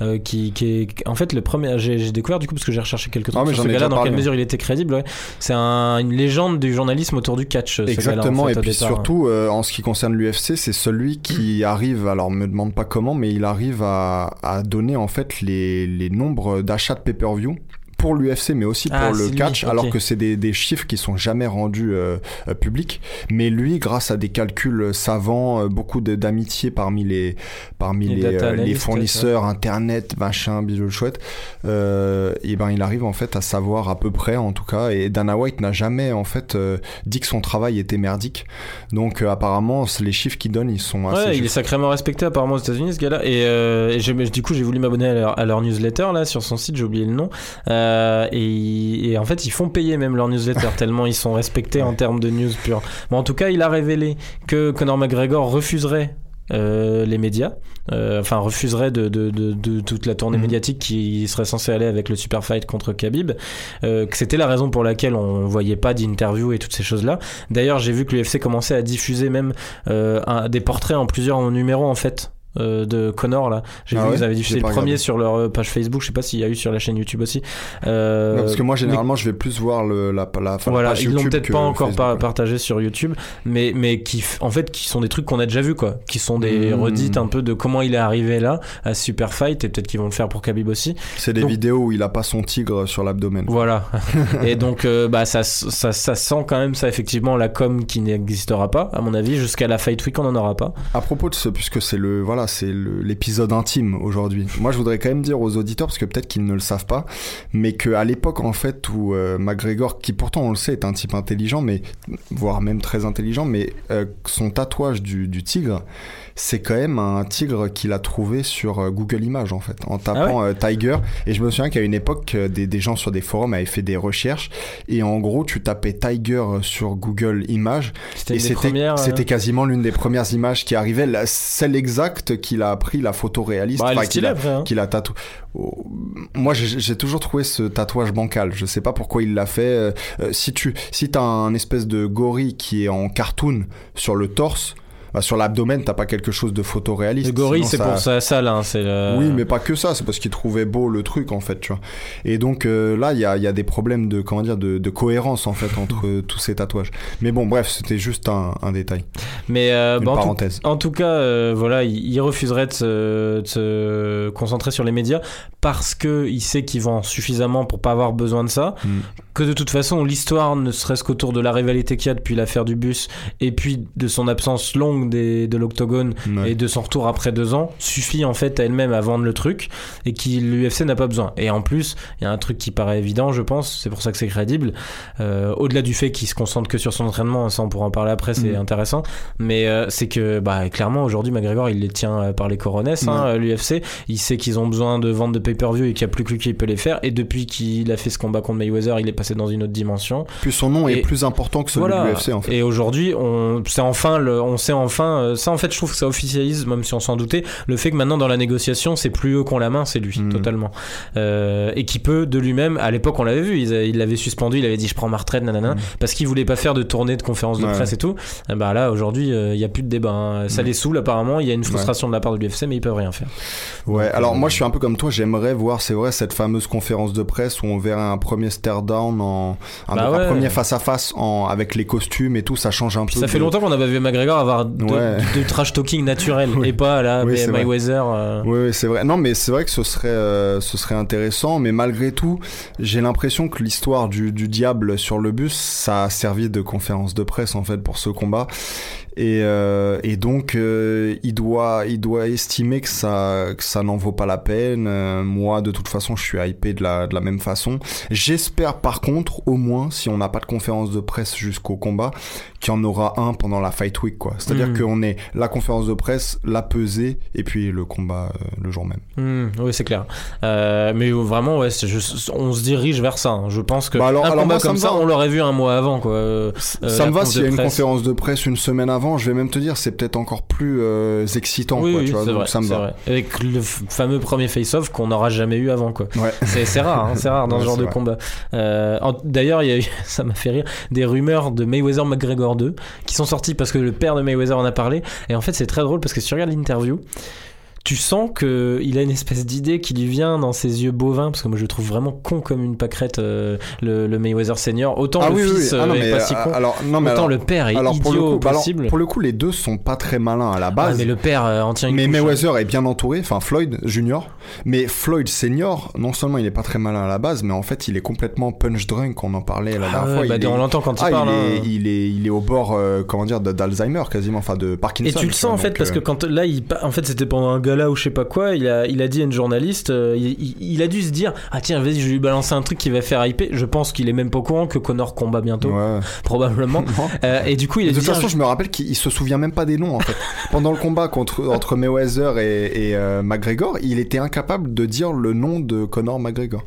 euh, qui, qui est en fait le premier. J'ai découvert du coup parce que j'ai recherché quelques trucs Ah, mais sur ce gars-là, dans quelle mesure il était crédible. ouais. C'est un- une légende du journalisme autour du catch. gars-là, en Exactement, fait, et puis départ. surtout en ce qui concerne l'UFC, c'est celui qui arrive, alors me demande pas comment, mais il arrive à, à donner en fait les, les nombres d'achats de pay-per-view pour l'UFC mais aussi pour Ah, le lui, catch alors que c'est des, des chiffres qui sont jamais rendus euh, euh, publics. Mais lui grâce à des calculs savants euh, beaucoup d'amitié parmi les parmi Les euh, fournisseurs internet machin bidule chouette euh, et ben il arrive en fait à savoir à peu près en tout cas. Et Dana White n'a jamais en fait euh, dit que son travail était merdique. Donc euh, apparemment les chiffres qu'il donne ils sont assez Ouais, il est sacrément respecté apparemment aux États-Unis ce gars-là. Et, euh, du coup, j'ai voulu m'abonner à leur, à leur newsletter là sur son site, j'ai oublié le nom. Euh, et, et en fait, ils font payer même leur newsletter tellement ils sont respectés en termes de news pure. Bon, en tout cas, il a révélé que Conor McGregor refuserait. euh, les médias, euh, enfin refuserait de, de, de, de toute la tournée Mhm. médiatique qui serait censée aller avec le super fight contre Khabib, euh, que c'était la raison pour laquelle on voyait pas d'interview et toutes ces choses-là. D'ailleurs, j'ai vu que l'UFC commençait à diffuser même euh, un- des portraits en plusieurs numéros en fait. Euh, de Connor là j'ai Ah vu ouais qu'ils avaient diffusé le premier regardé. sur leur euh, page Facebook je sais pas s'il y a eu sur la chaîne YouTube aussi euh, parce que moi mais- généralement je vais plus voir le, la, la, la voilà, page ils l'ont peut-être pas encore Facebook, par- ouais. partagé sur YouTube, mais mais qui en fait qui sont des trucs qu'on a déjà vu quoi, qui sont des Mmh. redites un peu de comment il est arrivé là à Super Fight et peut-être qu'ils vont le faire pour Khabib aussi. c'est des Donc- vidéos où il a pas son tigre sur l'abdomen Voilà. et donc euh, bah ça, ça ça sent quand même ça effectivement la com qui n'existera pas à mon avis jusqu'à la Fight Week on en aura pas. À propos de ce, puisque c'est le voilà, c'est l'épisode intime aujourd'hui. Moi, je voudrais quand même dire aux auditeurs, parce que peut-être qu'ils ne le savent pas, mais que à l'époque en fait où euh, McGregor, qui pourtant on le sait est un type intelligent, mais voire même très intelligent, mais euh, son tatouage du tigre, c'est quand même un tigre qu'il a trouvé sur euh, Google Images en fait, en tapant euh, Tiger. Et je me souviens qu'à une époque, euh, des, des gens sur des forums avaient fait des recherches, et en gros, tu tapais Tiger sur Google Images. C'était Et c'était euh, quasiment l'une des premières images qui arrivait, la- celle exacte qu'il a pris, la photo réaliste, bah, qu'il a, hein. a tatoué. Oh, Moi, j'ai toujours trouvé ce tatouage bancal. Je sais pas pourquoi il l'a fait. Euh, si tu, si t'as un espèce de gorille qui est en cartoon sur le torse, bah, sur l'abdomen, t'as pas quelque chose de photoréaliste. Le gorille c'est ça- pour sa salle hein, le- oui, mais pas que ça, c'est parce qu'il trouvait beau le truc en fait, tu vois. Et donc euh, là, il y a, y a des problèmes de comment dire de, de cohérence en fait entre euh, tous ces tatouages. Mais bon, bref, c'était juste un, un détail, mais euh, une bah, en tout- parenthèse. En tout cas, euh, voilà, il, il refuserait de se, de se concentrer sur les médias parce que il sait qu'ils vendent suffisamment pour pas avoir besoin de ça. Mm. Que de toute façon, l'histoire, ne serait-ce qu'autour de la rivalité qu'il y a depuis l'affaire du bus et puis de son absence longue des, de l'octogone Ouais. et de son retour après deux ans, suffit en fait à elle-même à vendre le truc et qui l'UFC n'a pas besoin. Et en plus, il y a un truc qui paraît évident, je pense, c'est pour ça que c'est crédible. Euh, Au-delà du fait qu'il se concentre que sur son entraînement, ça on pourra en parler après, c'est Mhm. intéressant. Mais euh, c'est que bah, clairement aujourd'hui McGregor il les tient euh, par les coronesses, hein, l'UFC. Il sait qu'ils ont besoin de vendre de pay-per-view et qu'il n'y a plus que lui qui peut les faire. Et depuis qu'il a fait ce combat contre Mayweather, il est passé dans une autre dimension. Puis son nom Et- est plus important que celui Voilà. de l'UFC en fait. Et aujourd'hui, on sait enfin, le, on sait enfin, euh, ça en fait, je trouve que ça officialise, même si on s'en doutait, le fait que maintenant dans la négociation, c'est plus eux qui ont la main, c'est lui, Mhm. totalement. Euh, et qui peut de lui-même, à l'époque, on l'avait vu, il l'avait suspendu, il avait dit je prends ma retraite, nanana, Mhm. parce qu'il voulait pas faire de tournée de conférences de Ouais. presse et tout. Et bah là, aujourd'hui, euh, il y a plus de débat. hein. Ça Mhm. les saoule apparemment. Il y a une frustration de la part de l'UFC, mais ils peuvent rien faire. Ouais, Donc, alors euh, moi je suis un peu comme toi, j'aimerais voir, c'est vrai, cette fameuse conférence de presse où on verrait un premier stare down en un, Bah un premier face à face en avec les costumes et tout, ça change un Puis peu. ça fait de- longtemps qu'on avait vu McGregor avoir de, Ouais. de trash talking naturel Oui. et pas là, Oui, vrai. Mayweather. euh, Oui, oui, c'est vrai. Non, mais c'est vrai que ce serait, euh, ce serait intéressant, mais malgré tout, j'ai l'impression que l'histoire du, du diable sur le bus, ça a servi de conférence de presse en fait pour ce combat. Et, euh, et donc, euh, il doit, il doit estimer que ça, que ça n'en vaut pas la peine. Euh, moi, de toute façon, je suis hypé de la, de la même façon. J'espère, par contre, au moins, si on n'a pas de conférence de presse jusqu'au combat, qu'il y en aura un pendant la fight week, quoi. C'est-à-dire Mhm. qu'on est la conférence de presse, la pesée, et puis le combat le jour même. Hmm, oui, c'est clair. Mais vraiment, ouais, on se dirige vers ça. hein. Je pense que Bah alors- un alors combat moi, comme me ça, on l'aurait vu un mois avant, quoi. Ça me va s'il y a une conférence de presse une semaine avant, je vais même te dire, c'est peut-être encore plus euh, excitant, oui, quoi, oui, tu vois, c'est donc vrai, ça me c'est va. vrai. Avec le fameux premier face-off qu'on n'aura jamais eu avant, quoi. Ouais. C'est rare, hein, c'est rare dans Ouais, ce genre de vrai. combat. Euh, D'ailleurs, il y a eu, ça m'a fait rire, des rumeurs de Mayweather McGregor 2 qui sont sorties parce que le père de Mayweather en a parlé. Et en fait, c'est très drôle parce que si tu regardes l'interview, tu sens que il a une espèce d'idée qui lui vient dans ses yeux bovins parce que moi je le trouve vraiment con comme une pâquerette euh, le, le Mayweather senior autant Ah le oui, fils oui. Ah euh, non, est mais, pas si euh, con alors, non, mais autant alors, le père est alors, pour le idiot coup, alors, possible pour le coup, les deux sont pas très malins à la Ah, base. mais le père euh, en tient une Mais couche, hein. Mayweather est bien entouré, enfin Floyd Junior. Mais Floyd Senior, non seulement il est pas très malin à la base, mais en fait il est complètement punch drunk. On en parlait la Ah dernière fois. bah, il est- on l'entend quand il Ah, parle il, hein. est, il est, il est au bord, euh, comment dire, d'Alzheimer quasiment, enfin de Parkinson. Et tu le sens en fait parce que quand là, il, en fait, c'était pendant un gala ou je sais pas quoi. Il a, il a dit à une journaliste, euh, il, il- il a dû se dire, ah tiens, vas-y, je vais lui balancer un truc qui va faire hyper. Je pense qu'il est même pas au courant que Connor combat bientôt, Ouais. probablement. Euh, et du coup, il a de toute façon, je me rappelle qu'il il se souvient même pas des noms en fait. Pendant le combat contre, entre Mayweather et, et, euh, McGregor, il était incapable de dire le nom de Conor McGregor.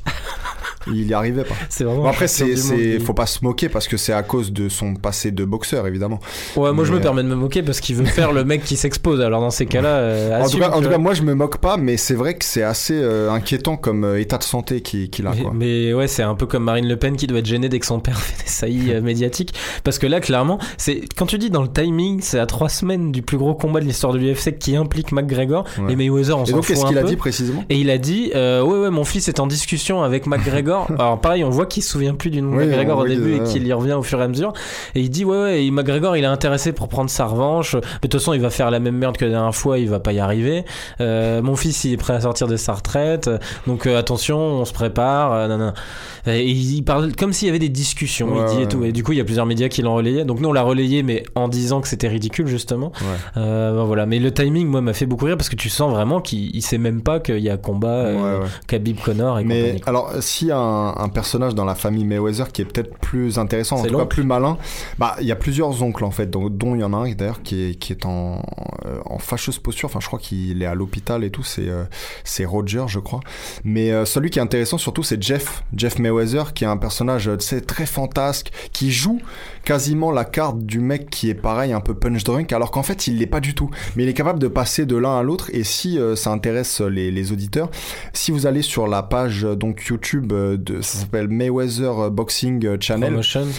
Il y arrivait pas. c'est vraiment. Bon, après, c'est, faut pas se moquer parce que c'est à cause de son passé de boxeur évidemment. Ouais, moi je me permets de me moquer parce qu'il veut faire le mec qui s'expose. Alors dans ces cas-là, euh, En tout, cas, en que- tout cas, moi je me moque pas, mais c'est vrai que c'est assez euh, inquiétant comme euh, état de santé qu'il, qu'il a. Mais, Quoi. mais ouais, c'est un peu comme Marine Le Pen qui doit être gênée dès que son père fait des saillies médiatiques. Parce que là, clairement, c'est quand tu dis dans le timing, c'est à trois semaines du plus gros combat de l'histoire de l'UFC qui implique McGregor Ouais. et Mayweather. On Et s'en donc, fout qu'est-ce un qu'il a dit précisément? Et il a dit, ouais, ouais, mon fils est en discussion avec McGregor. Alors pareil, on voit qu'il se souvient plus du nom de Oui, McGregor au début et qu'il y revient au fur et à mesure. Et il dit, ouais, ouais, et McGregor, il est intéressé pour prendre sa revanche. Mais de toute façon, il va faire la même merde que la dernière fois, il va pas y arriver. Euh, mon fils, il est prêt à sortir de sa retraite. Donc euh, attention, on se prépare. euh, nan, nan. Et il parle comme s'il y avait des discussions, Ouais, il dit et tout. Et du coup, il y a plusieurs médias qui l'ont relayé. Donc nous, on l'a relayé, mais en disant que c'était ridicule, justement. Euh, ben voilà. Mais le timing, moi, m'a fait beaucoup rire parce que tu sens vraiment qu'il il sait même pas qu'il y a combat. Khabib Connor et Mais compagnie. alors, un, un personnage dans la famille Mayweather qui est peut-être plus intéressant, en tout cas plus malin, bah il y a plusieurs oncles en fait, dont, dont il y en a un d'ailleurs qui est, qui est en, euh, en fâcheuse posture. Enfin, je crois qu'il est à l'hôpital et tout. C'est euh, c'est Roger, je crois. Mais euh, celui qui est intéressant surtout, c'est Jeff, Jeff Mayweather, qui est un personnage, tu sais, très fantasque, qui joue quasiment la carte du mec qui est pareil, un peu punch drunk, alors qu'en fait il l'est pas du tout. Mais il est capable de passer de l'un à l'autre. Et si euh, ça intéresse les, les auditeurs, si vous allez sur la page euh, donc YouTube euh, de ça s'appelle Mayweather Boxing euh, Channel.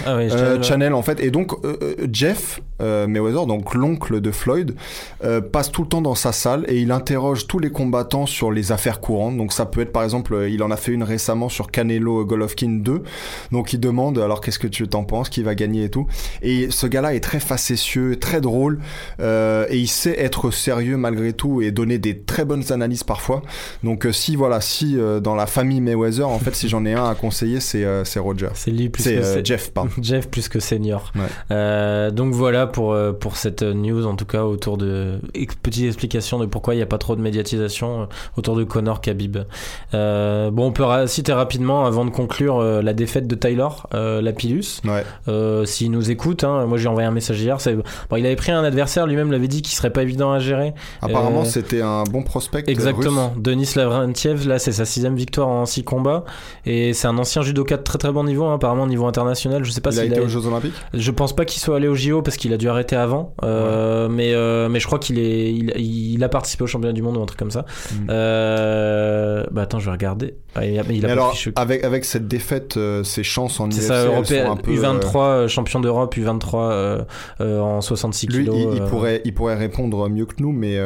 Ah Euh, Channel, en fait et donc euh, euh, Jeff euh, Mayweather donc l'oncle de Floyd euh, passe tout le temps dans sa salle et il interroge tous les combattants sur les affaires courantes donc ça peut être par exemple euh, il en a fait une récemment sur Canelo Golovkin 2 donc il demande alors qu'est-ce que tu t'en penses? Qui va gagner et tout? Et ce gars-là est très facétieux très drôle euh, et il sait être sérieux malgré tout et donner des très bonnes analyses parfois donc euh, si voilà si euh, dans la famille Mayweather en fait si j'en ai un à conseiller, c'est c'est Roger. C'est lui plus que c'est- Jeff, pardon. Jeff plus que senior. Ouais. Donc voilà pour, pour cette news, en tout cas autour de petite explication de pourquoi il n'y a pas trop de médiatisation autour de Connor Khabib. Bon, on peut citer rapidement avant de conclure la défaite de Tyler Lapillus. Ouais. Euh, S'il nous écoute, hein, moi j'ai envoyé un message hier. c'est- Bon, il avait pris un adversaire, lui-même l'avait dit qu'il serait pas évident à gérer. Apparemment, Euh, c'était un bon prospect. Exactement. russe. Denis Lavrentiev, là, c'est sa sixième victoire en six combats. Et c'est un ancien judoka de très très bon niveau, hein, apparemment au niveau international. Je sais pas Il a s'il été a- aux Jeux Olympiques Je pense pas qu'il soit allé au JO parce qu'il a dû arrêter avant. Euh, mais, euh, mais je crois qu'il est, il, il a participé au championnat du monde ou un truc comme ça. Mm. Euh, bah attends, je vais regarder. Ah, il a, il a alors, avec, avec cette défaite, euh, ses chances en UFC, ça, européen, sont un peu, U23, euh, champion d'Europe, U23 euh, euh, en 66 Lui, kilos. il, il euh, pourrait, il pourrait répondre mieux que nous, mais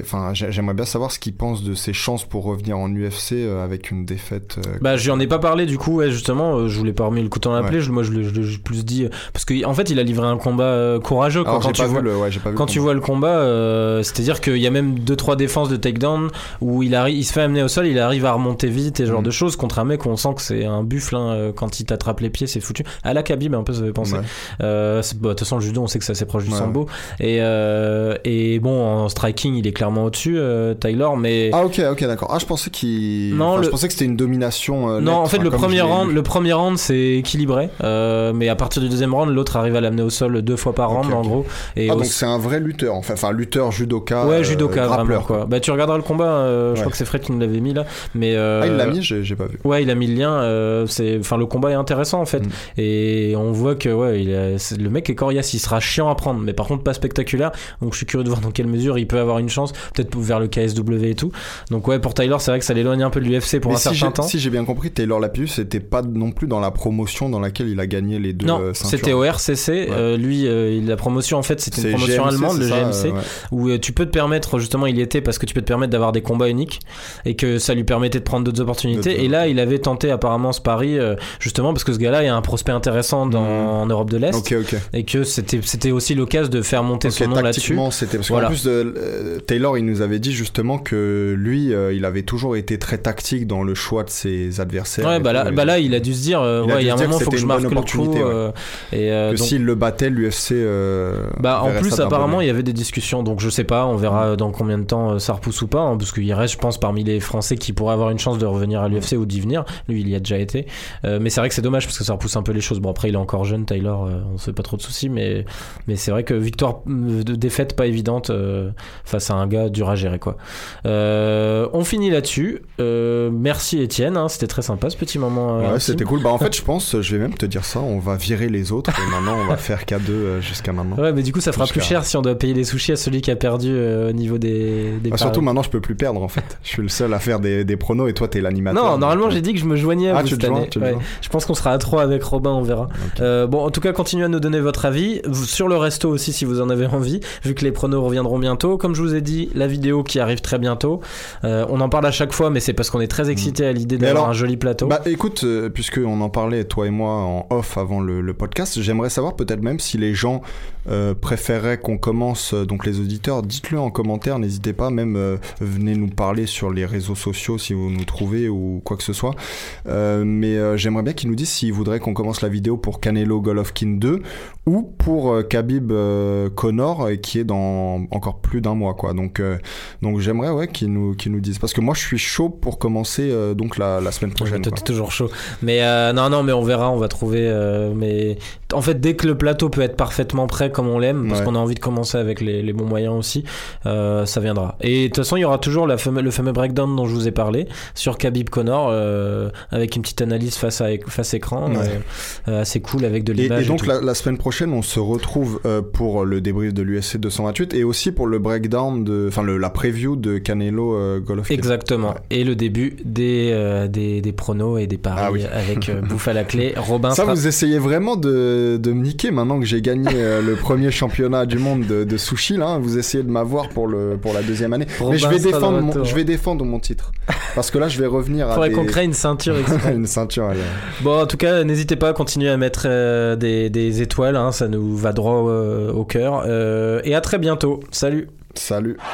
enfin, j'ai- j'aimerais bien savoir ce qu'il pense de ses chances pour revenir en UFC avec une défaite. Bah, je lui en ai pas parlé du coup, ouais, justement, je voulais pas remis le couteau dans la Ouais. plaie, je- moi je l'ai plus dit, parce qu'en en fait il a livré un combat courageux Alors, quand tu vois. le, ouais, Quand tu combat. vois le combat, euh, c'est-à-dire qu'il y a même deux trois défenses de takedown où il, arrive, il se fait amener au sol, il arrive à remonter vite et ce genre Mhm. de choses contre un mec où on sent que c'est un buffle hein, quand il t'attrape les pieds, c'est foutu. À la Khabib un peu ça fait penser. Euh, bah, de toute façon le judo on sait que c'est assez proche du Ouais, sambo et euh, et bon en striking il est clairement au-dessus euh, Tyler mais Ah ok ok d'accord. Ah je pensais qu'il. Non, enfin, le- Je pensais que c'était une domination. euh, non, en fait, le premier round, le premier round, c'est équilibré, euh, mais à partir du deuxième round, l'autre arrive à l'amener au sol deux fois par round, en gros. Et Ah donc c'est un vrai lutteur, enfin, enfin lutteur judoka. ouais, euh, judoka, vraiment grappleur, quoi. Bah, tu regarderas le combat. euh, Je crois que c'est Fred qui nous l'avait mis là, mais euh, Ah il l'a mis, j'ai j'ai pas vu. Ouais, il a mis le lien. euh, c'est, enfin, le combat est intéressant en fait, Mm. et on voit que ouais, il a- le mec est coriace, il sera chiant à prendre, mais par contre pas spectaculaire. Donc je suis curieux de voir dans quelle mesure il peut avoir une chance, peut-être vers le KSW et tout. Donc ouais, pour Tyler, c'est vrai que ça l'éloigne un peu de l'UFC pour Mais un si certain temps. si j'ai bien compris, Taylor Lapillus c'était pas non plus dans la promotion dans laquelle il a gagné les deux Non, euh, c'était au RCC. euh, lui, euh, la promotion, en fait, c'était une promotion GMC, allemande, le ça, GMC, ouais. où tu peux te permettre, justement, il y était parce que tu peux te permettre d'avoir des combats uniques et que ça lui permettait de prendre d'autres opportunités. Et là, il avait tenté apparemment ce pari, justement, parce que ce gars-là est un prospect intéressant dans, Mhm. en Europe de l'Est Ok ok. et que c'était c'était aussi l'occasion de faire monter Ok, son nom là-dessus. c'était parce qu'en plus de euh, Taylor, il nous avait dit justement que lui, euh, il avait toujours été très tactique dans le choix de ses adversaires. Ouais, bah là, bah là, il a dû se dire, euh, Il ouais, il y a un moment, que faut que je marque le coup. ouais. euh, et, que donc- s'il le battait, l'UFC. Bah en plus apparemment il y avait des discussions donc je sais pas on verra dans combien de temps ça repousse ou pas hein, parce qu'il reste je pense parmi les Français qui pourraient avoir une chance de revenir à l'UFC ou d'y venir lui il y a déjà été mais c'est vrai que c'est dommage parce que ça repousse un peu les choses bon après il est encore jeune Tyler euh, on se fait pas trop de soucis mais mais c'est vrai que victoire euh, de défaite pas évidente euh, face à un gars dur à gérer quoi on finit là-dessus merci Étienne hein, c'était très sympa ce petit moment Ouais, c'était cool. Bah, en fait, je pense, je vais même te dire ça, on va virer les autres et maintenant on va faire K2 euh, jusqu'à maintenant. Ouais, mais du coup, ça fera plus cher si on doit payer les sushis à celui qui a perdu au niveau des, des Bah, surtout maintenant, je peux plus perdre en fait. Je suis le seul à faire des, des pronos et toi, t'es l'animateur. Non, normalement, j'ai dit que je me joignais à Ah, vous tu cette joins, année. Ouais. joins. Je pense qu'on sera à 3 avec Robin, on verra. Euh, bon, en tout cas, continuez à nous donner votre avis. Sur le resto aussi, si vous en avez envie, vu que les pronos reviendront bientôt. Comme je vous ai dit, la vidéo qui arrive très bientôt. Euh, on en parle à chaque fois, mais c'est parce qu'on est très excité à l'idée Mm. D'avoir un joli plateau. Bah écoute, euh, puisque on en parlait toi et moi en off avant le, le podcast, j'aimerais savoir peut-être même si les gens euh, préféraient qu'on commence, euh, donc les auditeurs, dites-le en commentaire, n'hésitez pas, même euh, venez nous parler sur les réseaux sociaux si vous nous trouvez ou quoi que ce soit. Euh, mais j'aimerais bien qu'ils nous disent s'ils voudraient qu'on commence la vidéo pour Canelo Golovkin 2 ou pour Khabib Connor qui est dans encore plus d'un mois quoi. Donc donc j'aimerais ouais qu'ils nous qu'ils nous disent parce que moi je suis chaud pour commencer donc la, la semaine prochaine. T'es toujours chaud. Mais non, non, mais on verra, on va trouver. mais en fait, dès que le plateau peut être parfaitement prêt comme on l'aime, parce Ouais. qu'on a envie de commencer avec les, les bons moyens aussi, euh, ça viendra. Et de toute façon, il y aura toujours la fameux, le fameux breakdown dont je vous ai parlé sur Khabib Connor, euh, avec une petite analyse face à face écran, Ouais. euh, assez cool avec de l'image. et donc la, la semaine prochaine, on se retrouve euh, pour le débrief de l'USC 228 et aussi pour le breakdown de, enfin la preview de Canelo Golovkin. Exactement. Ouais. Et le début des, des, des pronos et des paris Ah oui. avec Bouffe à la clé. Robin Ça, sera- vous essayez vraiment de, de me niquer maintenant que j'ai gagné le premier championnat du monde de, de sushi. Là, hein. vous essayez de m'avoir pour le pour la deuxième année. Robin Mais je vais défendre mon, je vais défendre mon titre parce que là, je vais revenir à faudrait des... qu'on crée une ceinture une ceinture. allez. Bon, en tout cas, n'hésitez pas à continuer à mettre euh, des, des étoiles, hein, ça nous va droit euh, au cœur. Euh, et à très bientôt. Salut. Salut.